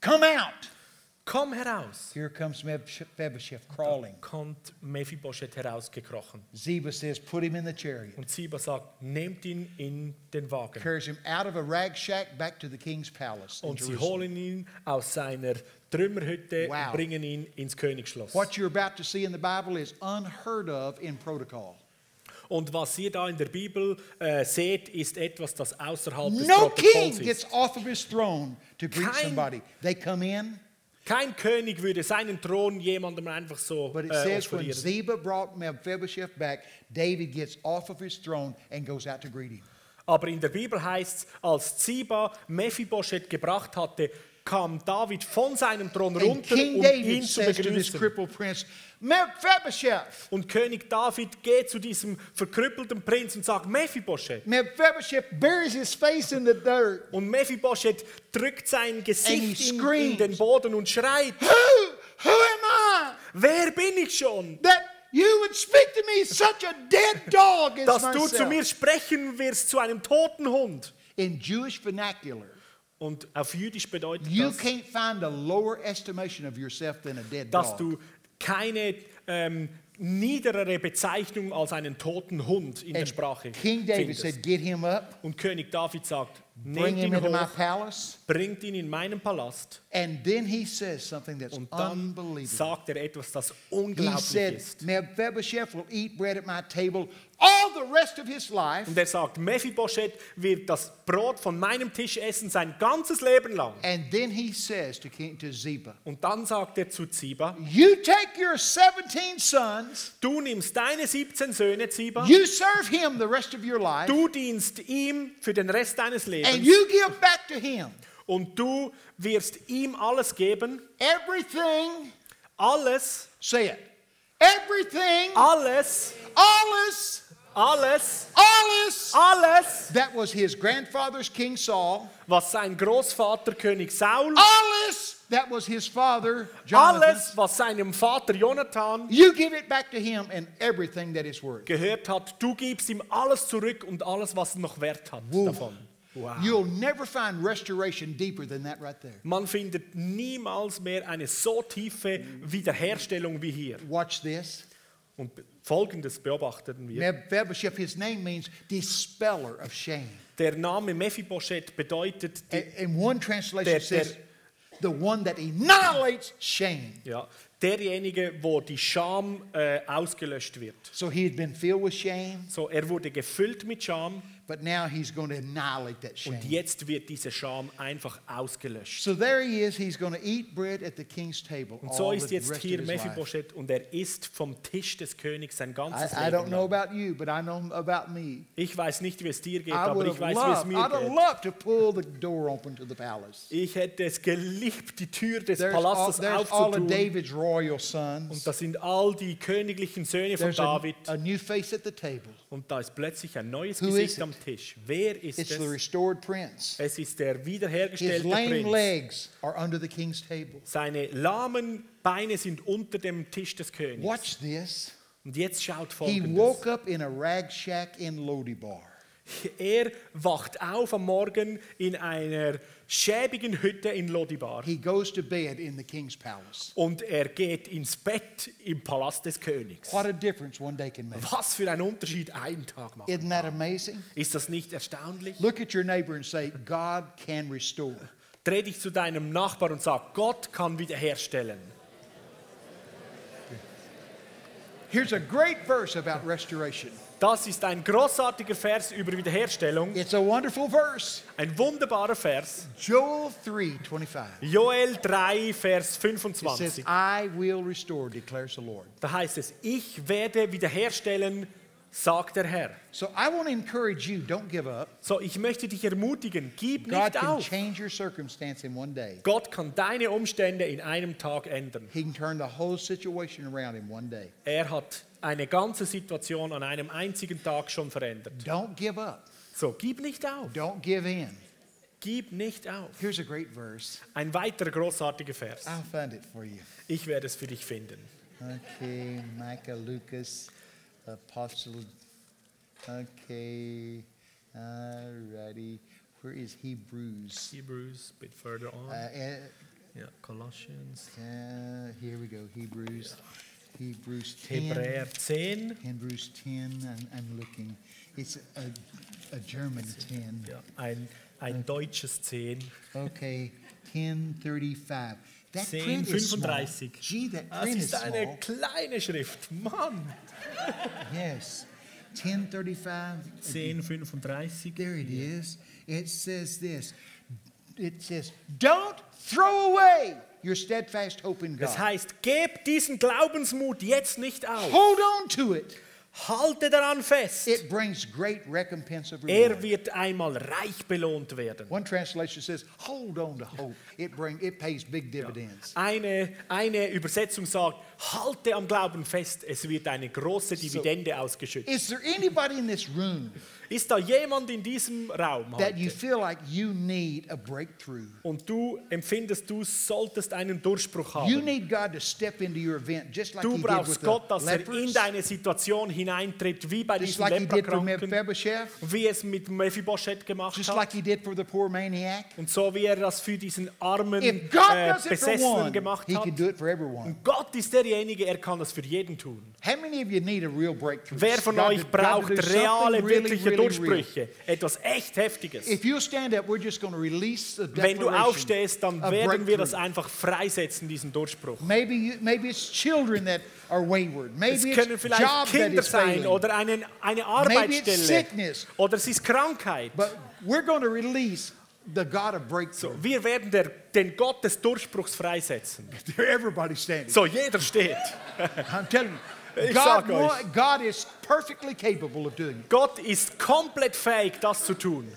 Come out. Komm heraus. Here comes Mephibosheth crawling. Kommt Mephibosheth herausgekrochen. Ziba says, put him in the chariot. Und Ziba sagt, nehmt ihn in den Wagen. Carries him out of a rag shack back to the king's palace Und sie holen ihn aus seiner Trümmerhütte Wow. und bringen ihn ins Königsschloss. What you're about to see in the Bible is unheard of in protocol. Und was ihr da in der Bibel äh, seht, ist etwas, das außerhalb des No king Protokolls gets ist. off of his throne to greet Kein- somebody. They come in, Kein König würde seinen Thron jemandem einfach so but it äh, says when. Ziba brought Mephibosheth back, David gets off of his throne and goes out to greet him. Aber in der Bibel heißt es, als Ziba Mephibosheth gebracht hatte, kam David von seinem Thron And runter, King um David ihn zu begrüßen. prince, Und König David geht zu diesem verkrüppelten Prinz und sagt, Mephibosheth. Mephibosheth buries his face in the dirt. Und Mephibosheth drückt sein Gesicht in, in den Boden und schreit, Who, who am I wer bin ich schon? that you would speak to me such a dead dog as Dass du zu myself? mir sprechen wirst, zu einem toten Hund. In Jewish vernacular, Und auf Jüdisch bedeutet you das, can't find a lower estimation of yourself than a dead dass dog. du keine ähm, niederere Bezeichnung als einen toten Hund in der And Sprache King David findest. said, Get him up, Und König David sagt, bring ihn into my palace. bringt ihn in meinen Palast And then he says something that's und dann unbelievable. sagt er etwas, das He unglaublich said, ist. Mephibosheth will eat bread at my table all the rest of his life. Und er sagt, Mephibosheth wird das Brot von meinem Tisch essen sein ganzes Leben lang. And then he says to King to Ziba, Und dann sagt er zu Ziba, You take your 17 sons, du nimmst deine 17 Söhne, Ziba, you serve him the rest of your life, du dienst ihm für den Rest deines and Lebens. you give back to him. Und du wirst ihm alles geben, everything, alles, say it, everything, alles, alles, alles, alles. Alles, that was his grandfather's King Saul, was sein Großvater König Saul, alles. That was his father Jonathan. alles, was seinem Vater Jonathan You give it back to him and everything that is worth. gehört hat, du gibst ihm alles zurück und alles, was noch Wert hat davon. Wow. You'll never find restoration deeper than that right there. Man findet niemals mehr eine so tiefe Wiederherstellung wie hier. Watch this. Und folgendes beobachteten wir. Mephibosheth, his name means dispeller of shame. Der Name Mephibosheth bedeutet, die, In one translation, Der- it says, the one that annihilates shame. ja, derjenige, wo die Scham äh, ausgelöscht wird. So he had been filled with shame, So, er wurde gefüllt mit Scham but now he's going to annihilate that shame. und jetzt wird diese Scham einfach ausgelöscht. So there he is. He's going to eat bread at the king's table. Und so all ist the jetzt rest of hier life. Mephibosheth und er isst vom Tisch des Königs sein ganzes I, I don't Leben know lang. about you, but I know about me. Ich weiß nicht, wie es dir geht, I aber would ich have weiß, wie es loved, mir I'd have geht. loved to pull the door open to the palace. Ich hätte es geliebt, die Tür des There's all, Palastes there's all of aufzutun. David's royal Und sons. das sind all die königlichen Söhne von There's a, David. a new face at the table. Und da ist plötzlich ein neues Who is Gesicht it? am Tisch. Wer ist It's the es? restored prince. Es ist der His wiederhergestellte lame Prinz. legs are under the king's table. Seine lahmen Beine sind unter dem Tisch des Königs. Watch this. Und jetzt schaut He folgendes. woke up in a rag shack in Lodibar. Er wacht auf am Morgen in einer schäbigen Hütte in Lodibar. He goes to bed in the king's palace. Und er geht ins Bett im Palast des Königs. What a difference one day can make. Was für ein Unterschied ein Tag macht. Isn't that amazing? Ist das nicht erstaunlich? Look at your neighbor and say, God can restore. Dreh dich zu deinem Nachbar und sag, Gott kann wiederherstellen. Here's a great verse about restoration. Das ist ein großartiger Vers über Wiederherstellung. It's a wonderful verse. Ein wunderbarer Vers. Joel 3:25. Joel 3, Vers It says, 25. I will restore, declares the Lord. Da heißt es, ich werde wiederherstellen, sagt der Herr. So I want to encourage you, don't give up. So, ich möchte dich ermutigen, gib God nicht can auf. change your circumstance in one day. Gott kann deine Umstände in einem Tag ändern. He can turn the whole situation around in one day. Er hat eine ganze Situation an einem einzigen Tag schon verändert. Don't give up. So, gib nicht auf. Don't give in. Gib nicht auf. Here's a great verse. Ein weiterer großartiger Vers. I'll find it for you. Ich werde es für dich finden. Okay, Micah, Lucas, Apostle. Okay, alrighty. Where is Hebrews? Hebrews, a bit further on. Uh, uh, ja, Colossians. uh, here we go. Hebrews. Hebrews 10. Hebräer 10. Hebrews 10. I'm, I'm looking. It's a, a German 10. Yeah, ein, ein deutsches 10. Okay, 1035. That 10, print is small. 35. Gee, Das is ist eine kleine Schrift. Mann! Yes. 1035. 10, 35. There it is. It says this. It says, Don't throw away your steadfast hope in God. Das heißt, gebt diesen Glaubensmut jetzt nicht auf. Hold on to it. Halte daran fest. It brings great recompense of Er reward. wird einmal reich belohnt werden. One translation says, Hold on to hope. It bring it pays big dividends. Eine, eine Übersetzung sagt, halte am Glauben fest, es wird eine große Dividende ausgeschüttet. Is there anybody in this room Ist da jemand in diesem Raum that you heute feel like you need a breakthrough? und du empfindest, du solltest einen Durchbruch You haben? need God to step into your event just like Du He did brauchst with Gott, dass er in deine Situation hineintritt, wie bei just diesen like He did for Leprakranken, wie es mit Mephibosheth gemacht just hat. like. Und so wie er das für diesen armen äh, Besessenen one, gemacht hat. can do it for everyone. Und Gott ist derjenige, er kann das für jeden tun. How many of you need a real breakthrough? Wer von God euch braucht reale, really, wirkliche really real. Durchbrüche, etwas echt Heftiges. If you'll stand up, we're just going to release the Wenn du aufstehst, dann werden wir das einfach freisetzen, diesen Durchbruch. Maybe, you, maybe it's children that are wayward. Es Maybe können it's vielleicht Kinder sein oder eine, eine it's Arbeitsstelle oder es ist Krankheit. But we're going to release the God of breakthrough. Wir werden der, den Gott des Durchbruchs freisetzen. <laughs> Everybody's standing. So, jeder steht. <laughs> I'm telling you, Ich God, God is perfectly capable of doing it. Gott ist komplett fähig, das zu tun.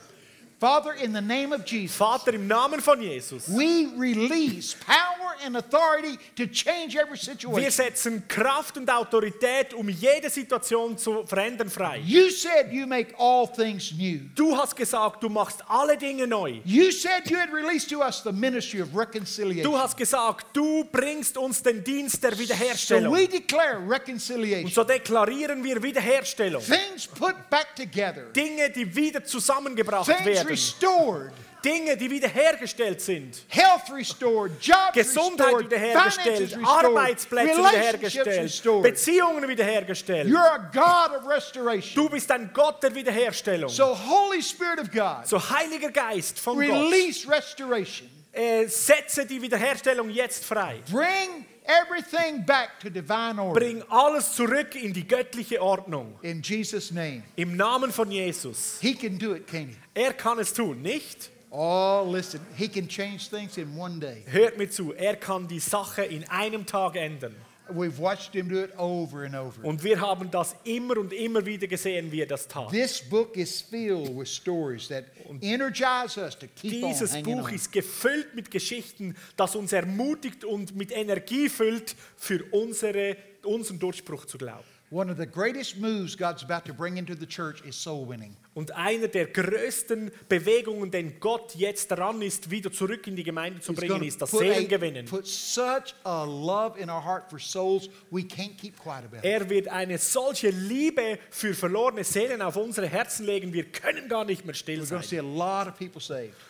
Father, in the name of Jesus, Vater, im Namen von Jesus, we release power and authority to change every wir situation. setzen Kraft und Autorität, um jede Situation zu verändern, frei. You said you make all things new. Du hast gesagt, du machst alle Dinge neu. You said you had released to us the ministry of reconciliation. Du hast gesagt, du bringst uns den Dienst der So Wiederherstellung. we declare Und reconciliation. so deklarieren wir Wiederherstellung. Things put back together. Dinge, die wieder zusammengebracht werden. Restored. Dinge, die wiederhergestellt sind. Health restored. Jobs Gesundheit restored. wiederhergestellt. Arbeitsplätze wiederhergestellt, restored. Beziehungen wiederhergestellt. You're a God of restoration. Du bist ein Gott der Wiederherstellung. So Holy Spirit of God, So Heiliger Geist von Gott, release restoration. äh, setze die Wiederherstellung jetzt frei. Bring everything back to divine order. Bring alles zurück in die göttliche Ordnung. In Jesus' name. Im Namen von Jesus. He can do it, can't he? Er kann es tun, nicht? Oh, listen. He can change things in one day. Hört mir zu, er kann die Sache in einem Tag ändern. We've watched him do it over and over. Und wir haben das immer und immer wieder gesehen, wie er das tat. This book is filled with stories that energize us to keep on Dieses hanging Buch on. ist gefüllt mit Geschichten, das uns ermutigt und mit Energie füllt, für unsere, unseren Durchbruch zu glauben. One of the greatest moves God's about to bring into the church is soul winning. Und eine der größten Bewegungen, den Gott jetzt daran ist, wieder zurück in die Gemeinde zu bringen, ist das Seelengewinnen. put such a love in our heart for souls, we can't keep quiet about it. Er wird eine solche Liebe für verlorene Seelen auf unsere Herzen legen, wir können gar nicht mehr still sein.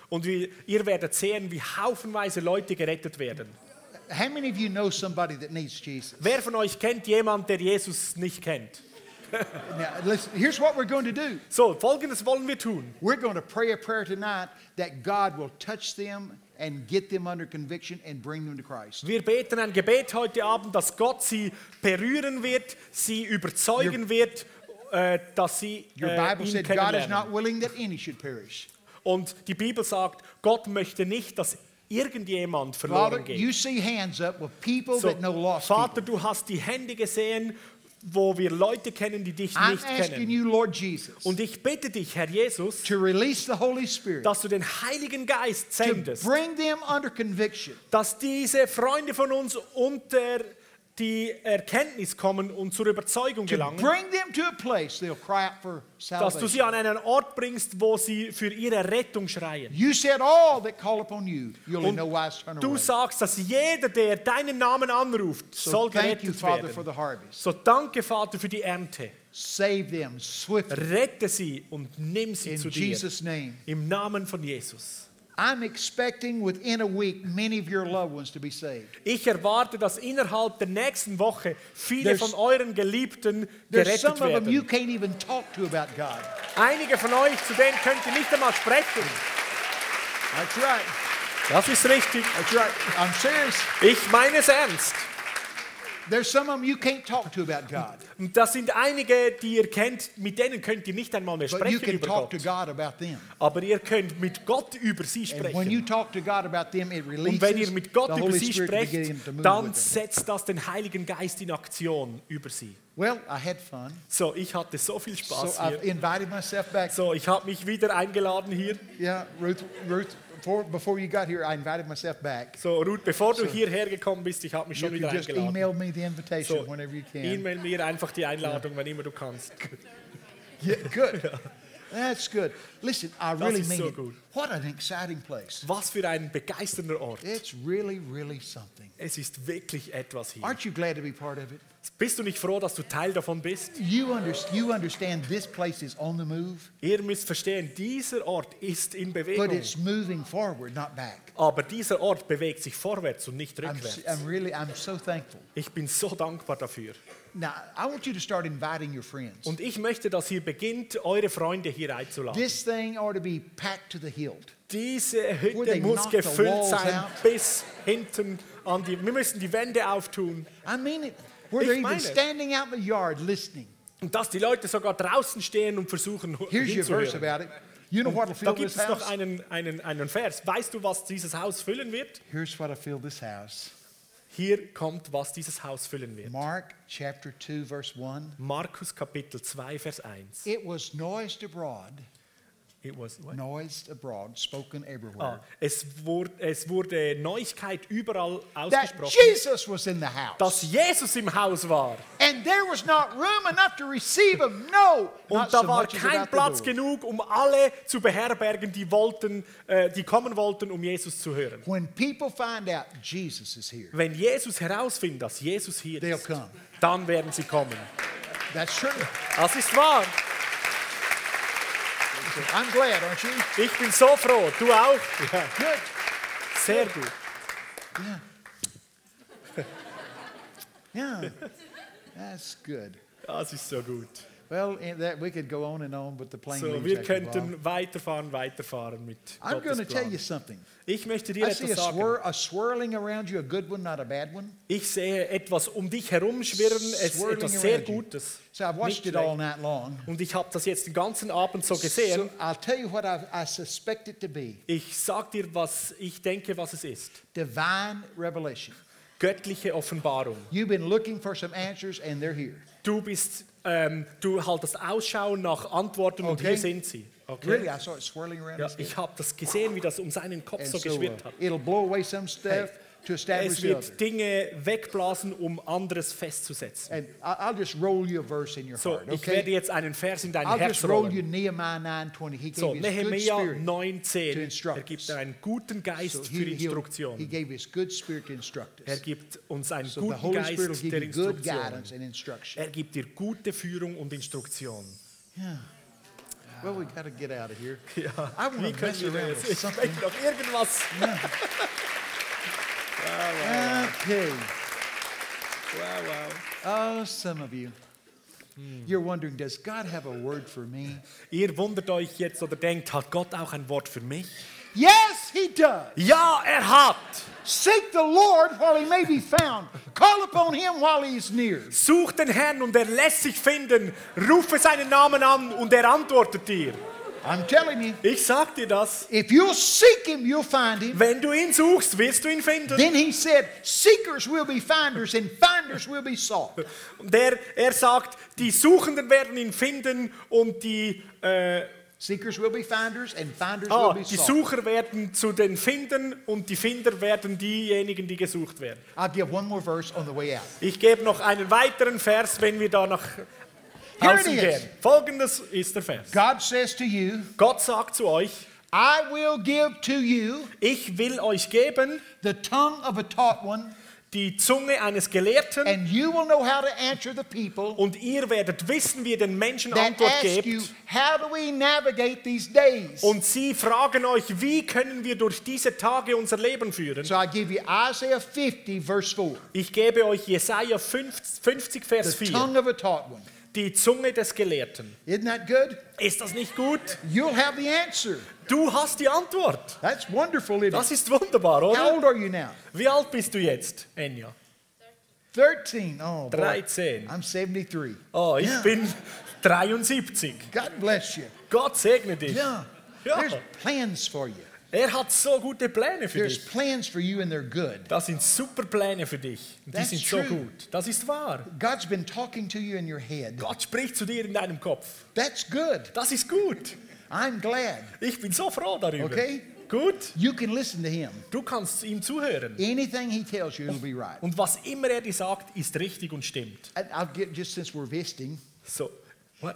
Und wir, ihr werdet sehen, wie haufenweise Leute gerettet werden. How many of you know somebody that needs Jesus? Wer von euch kennt jemand, der Jesus nicht kennt? Now, listen, here's what we're going to do. So, folgendes wollen wir tun. We're going to pray a prayer tonight that God will touch them and get them under conviction and bring them to Christ. Wir beten ein Gebet heute Abend, dass Gott sie berühren wird, sie überzeugen wird, äh, dass sie Your äh, Bible ihn said God is not willing that any should perish. Und die Bibel sagt, Gott möchte nicht, dass irgendjemand Father, verloren geht. you see hands up with people So, that know lost Vater, people. du hast die Hände gesehen, wo wir Leute kennen, die dich I'm nicht asking kennen. you, Lord Jesus, Und ich bitte dich, Herr Jesus, to release the Holy Spirit, dass du den Heiligen Geist to sendest, bring them under conviction, dass diese Freunde von uns unter die Erkenntnis kommen und zur Überzeugung gelangen, bring them to a place they'll cry out for dass du sie an einen Ort bringst, wo sie für ihre Rettung schreien. You said all that call upon you, you'll in Und no wise turn du sagst, dass jeder, der deinen Namen anruft, So soll thank you, gerettet Father, for werden. So danke, Vater, für die Ernte. Save them swiftly. Rette sie und nimm sie In zu dir. Im Namen von Jesus. I'm expecting within a week many of your loved ones to be saved. Ich erwarte, dass innerhalb der nächsten Woche viele There's- von euren Geliebten There's some gerettet of them you werden. can't even talk to about God. Einige von euch, zu denen könnt ihr nicht einmal sprechen. That's right. Das ist richtig. That's right. I'm serious. Ich meine es ernst. There's some of them you can't talk to about God, Und das sind einige, die ihr kennt, mit denen könnt ihr nicht einmal mehr but you sprechen can über talk to Gott. God about them. Aber ihr könnt mit Gott über sie And when you sprechen. talk to God about them, it Und wenn ihr mit the Gott über Holy sie Spirit to sprecht, to move dann with them. setzt das den Heiligen Geist in Aktion über sie. Well, I had fun, So, ich hatte so viel so Spaß I've hier. invited myself back. So, ich habe mich wieder eingeladen hier. Yeah, Ruth. Ruth. Before, before you got here, I invited myself back. So, Ruth, bevor du hierher gekommen bist, ich habe mich schon wieder just eingeladen. email me the invitation So, whenever you can. e-mail mir einfach die Einladung, wann immer du kannst. Yeah, good. <laughs> That's good. Listen, I really mean so it. gut. What an exciting place. Was für ein begeisternder Ort. It's really, really something. Es ist wirklich etwas hier. Aren't you glad to be part of it? Bist du nicht froh, dass du Teil davon bist? You, under, you understand this place is on the move, Ihr müsst verstehen, dieser Ort ist in but Bewegung. it's moving forward, not back. Aber dieser Ort bewegt sich vorwärts und nicht I'm, rückwärts. I'm really, I'm so thankful. Ich bin so dankbar dafür. Now, I want you to start inviting your friends. Und ich möchte, dass ihr beginnt, eure Freunde hier einzuladen. This thing ought to be packed to the hilt. Diese Hütte muss gefüllt sein out. bis hinten an die. Wir müssen die Wände auftun. I mean it. Where Ich they're even meine standing out in the yard listening. Und dass die Leute sogar draußen stehen und versuchen Here's your verse hinzuhören. about it. You know what Da gibt this es noch house? einen, einen, einen Vers. Weißt du, was dieses Haus füllen wird? Here's what will fill this house. Hier kommt, was dieses Haus füllen wird. Mark chapter 2, verse 1. Markus Kapitel 2, Vers 1. It was noised abroad, It was, what? noised abroad, spoken Ah, everywhere. es, wurde, es wurde Neuigkeit überall That ausgesprochen, Jesus was in the house. dass Jesus im Haus war. And there was not room enough to receive him. No, not Und da so war kein Platz genug, um alle zu beherbergen, die, wollten, äh, die kommen wollten, um Jesus zu hören. When people find out Jesus is here, Wenn Jesus herausfindet, dass Jesus hier they'll ist, come. dann werden sie kommen. That's true. Das ist wahr. I'm glad, aren't you? Ich bin so froh. Du auch? Ja, Good. sehr gut. Yeah. That's good. Das ist so gut. Well, in that we could go on and on, but the plane So, wir könnten weiterfahren, weiterfahren mit I'm going Gottes to tell you Plan. something. Ich möchte dir I see a, etwas sagen. swir- a swirling around you, a good one, not a bad one. Ich sehe etwas um dich herumschwirren, es etwas sehr. Gutes. So I've watched it all night long. Und ich habe das jetzt den ganzen Abend so gesehen. So I'll tell you what I, I suspect it to be Ich sag dir, was ich denke, was es ist. divine revelation. Göttliche Offenbarung. You've been looking for some answers, and they're here. Du bist, ähm, du haltest Ausschau nach Antworten und Okay. hier sind sie. Okay? Really, I saw it swirling around Ja, ich habe das gesehen, wie das um seinen Kopf And so so, uh, geschwirrt hat. it'll blow away some stuff establish Es wird Dinge wegblasen, um anderes festzusetzen. And I- I'll just roll you a verse in your So, heart, ich werde jetzt einen Vers in dein I'll Herz rollen. Nehemiah 9:20. He So, Nehemiah spirit. to 19, instruct er gibt einen guten Geist für Instruktion. gave his good spirit to instruct Er gibt uns einen guten Geist der Instruktion. Er gibt dir gute Führung und Instruktion. Yeah. Well, we got to get out of here. Ja, I wie können mess around with Ich something. möchte noch irgendwas. Okay. Wow, wow. Oh, some of you. You're wondering, does God have a word for me? Ihr wundert euch jetzt oder denkt, hat Gott auch ein Wort für mich? Yes, He does. Ja, er hat. Seek the Lord while He may be found. Call upon Him while He is near. Such den Herrn und er lässt sich finden. Rufe seinen Namen an und er antwortet dir. I'm telling you, Ich sag dir das. if you'll seek Him, you'll find Him. Wenn du ihn suchst, wirst du ihn finden. Then He said, Seekers will be finders, and finders will be sought. Und er, sagt, die Suchenden werden ihn finden und die, äh, Seekers will be finders, and finders ah, will be die sought. Sucher werden zu den Finden und die Finder werden diejenigen, die gesucht werden. I'll give one more verse on the way out. Ich gebe noch einen weiteren Vers, wenn wir da nach Here it außen is. gehen. Folgendes ist der Vers. God says to you, Gott sagt zu euch, I will give to you ich will euch geben the tongue of a taught one, die Zunge eines Gelehrten and you will know how to answer the people und ihr werdet wissen, wie ihr den Menschen that Antwort ask you, gebt. How do we navigate these days? Und sie fragen euch, wie können wir durch diese Tage unser Leben führen? So I give you Isaiah 50, verse 4. Ich gebe euch Jesaja 50, 50 Vers The 4, tongue of a taught one. Die Zunge des Gelehrten. Isn't that good? Ist das nicht gut? You'll have the answer. Du hast die Antwort. That's wonderful, isn't Das ist wunderbar, How oder? old are you now? Wie alt bist du jetzt, Enya? 13. Oh, boy. 13. I'm 73. Oh, ich Ja. bin 73. God bless you. Gott segne dich. Yeah. Ja. There's plans for you. Er hat so gute Pläne für There's dich. plans for you, and they're good. Das sind super Pläne für dich. Und die That's sind so true. gut. Das ist wahr. God's been talking to you in your head. Gott spricht zu dir in deinem Kopf. That's good. Das ist gut. I'm glad. Ich bin so froh darüber. Okay. Gut. You can listen to him. Du kannst ihm zuhören. Anything he tells you, it'll be right. Und was immer er dir sagt, ist richtig und stimmt. And I'll get just since we're visiting, So. What?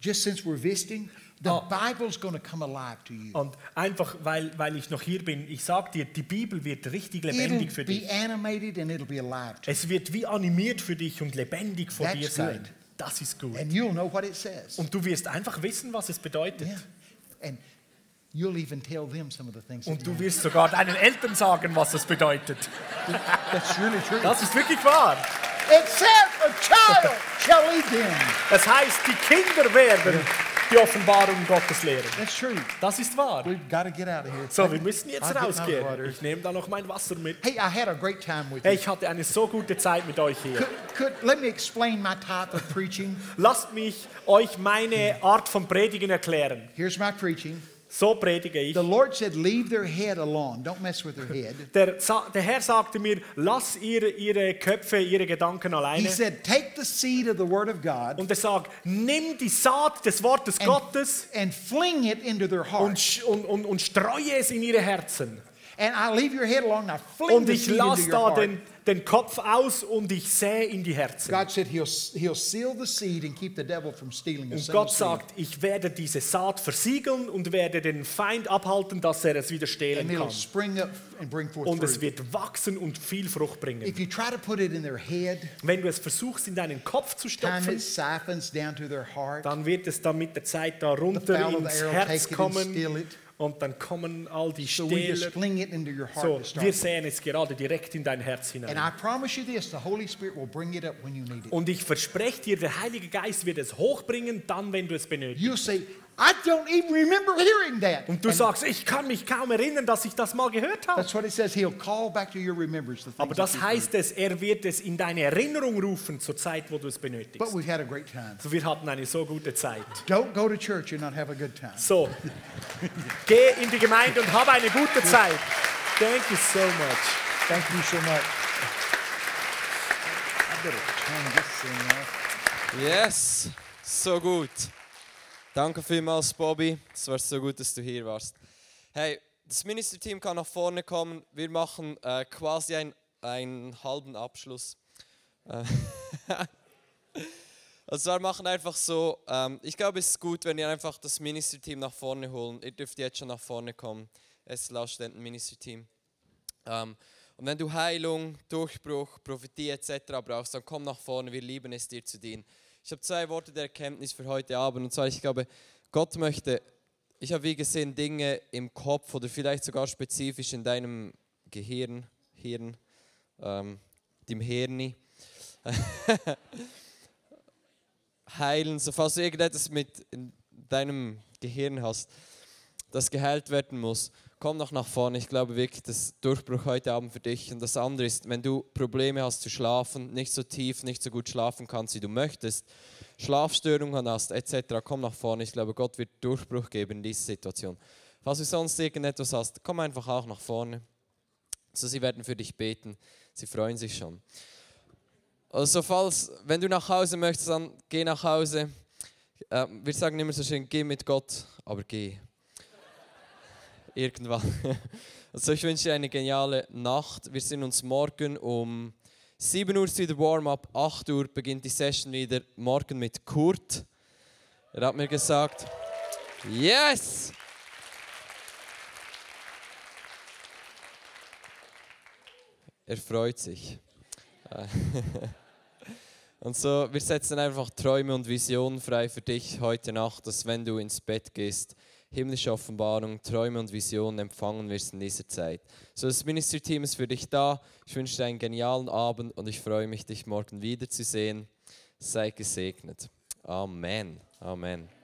just since we're visiting, the Oh. Bible's going to come alive to you. Und einfach, weil, weil ich noch hier bin, ich sag dir, die Bibel wird richtig lebendig für It'll be dich. animated and it'll be alive Es wird wie animiert für dich und lebendig vor That's dir sein. good. Das ist you. gut. And you'll know what it says. Und du wirst einfach wissen, was es bedeutet. Yeah. And you'll even tell them some of the things. Und du wirst sogar deinen Eltern sagen, was es bedeutet. That's really true. Das ist wirklich wahr. Except a child shall lead them. Das heißt, die Kinder werden die Offenbarung Gottes lehren. That's true. Das ist wahr. We've got to get out of here. So, wir müssen jetzt rausgehen. Ich nehme da noch mein Wasser mit. Hey, I had a great time with Hey, ich hatte eine so gute Zeit mit euch hier. Could, could, let me explain my type of preaching. Lasst mich euch meine Art von Predigen erklären. Here's my preaching. So predige ich. The Lord said, Leave their head alone. Don't mess with their head. Der, der Herr sagte mir, lass ihre, ihre Köpfe, ihre Gedanken He alleine. said, Take the seed of the Word of God Und er sagt, nimm die Saat des Wortes and, Gottes and fling it into their sch- und, und, und streue es in ihre Herzen. And I leave your head alone. I fling Und ich lasse da heart. den, den Kopf aus und ich sähe in die Herzen. God said he'll, he'll seal the seed and keep the devil from stealing the Und Gott sagt, ich werde diese Saat versiegeln und werde den Feind abhalten, dass er es wieder stehlen And it'll kann. spring up and bring forth Und es wird wachsen und viel Frucht bringen. If you try to put it in their head, Wenn du es versuchst, in deinen Kopf zu stopfen, it siphons down to their heart. dann wird es dann mit der Zeit da runter ins Herz kommen. Und dann kommen all die So Stähler. So, wir sehen es gerade direkt in dein Herz hinein. Und ich verspreche dir, der Heilige Geist wird es hochbringen, dann, wenn du es benötigst. I don't even remember hearing that. Und du And sagst, ich kann mich kaum erinnern, dass ich das mal gehört habe. that's what it says. He'll call back to your remembrance the things Aber that das heißt es, er wird es in deine Erinnerung rufen zur Zeit, wo du es But benötigst. we've had a great time. Also wir hatten eine so gute Zeit. Don't go to church and not have a good time. So, geh in die Gemeinde und hab eine gute Zeit. Thank you so much. Thank you so much. I better turn this thing off. Yes, so gut. Danke vielmals, Bobby. Es war so gut, dass du hier warst. Hey, das Ministerteam kann nach vorne kommen. Wir machen äh, quasi ein, einen halben Abschluss. Äh, <laughs> also wir machen einfach so, ähm, ich glaube, es ist gut, wenn ihr einfach das Ministerteam nach vorne holen. Ihr dürft jetzt schon nach vorne kommen. Es ist Lautständen Ministerteam. Ähm, und wenn du Heilung, Durchbruch, Prophetie etc. brauchst, dann komm nach vorne. Wir lieben es, dir zu dienen. Ich habe zwei Worte der Erkenntnis für heute Abend. Und zwar, ich glaube, Gott möchte, ich habe wie gesehen, Dinge im Kopf oder vielleicht sogar spezifisch in deinem Gehirn, Hirn, ähm, dem Hirni, <laughs> heilen. So, falls du irgendetwas mit in deinem Gehirn hast, das geheilt werden muss, komm noch nach vorne. Ich glaube wirklich, das Durchbruch heute Abend für dich. Und das andere ist, wenn du Probleme hast zu schlafen, nicht so tief, nicht so gut schlafen kannst, wie du möchtest, Schlafstörungen hast, etc., komm nach vorne. Ich glaube, Gott wird Durchbruch geben in dieser Situation. Falls du sonst irgendetwas hast, komm einfach auch nach vorne. So, sie werden für dich beten. Sie freuen sich schon. Also, falls, wenn du nach Hause möchtest, dann geh nach Hause. Äh, wir sagen immer so schön, geh mit Gott, aber geh irgendwann. <laughs> Also ich wünsche dir eine geniale Nacht. Wir sehen uns morgen um 7 Uhr wieder Warm-up, 8 Uhr beginnt die Session wieder. Morgen mit Kurt. Er hat mir gesagt, yes! Er freut sich. <laughs> Und so, wir setzen einfach Träume und Visionen frei für dich heute Nacht, dass wenn du ins Bett gehst, himmlische Offenbarung, Träume und Visionen empfangen wirst in dieser Zeit. So, das Ministry-Team ist für dich da. Ich wünsche dir einen genialen Abend und ich freue mich, dich morgen wiederzusehen. Sei gesegnet. Amen. Amen.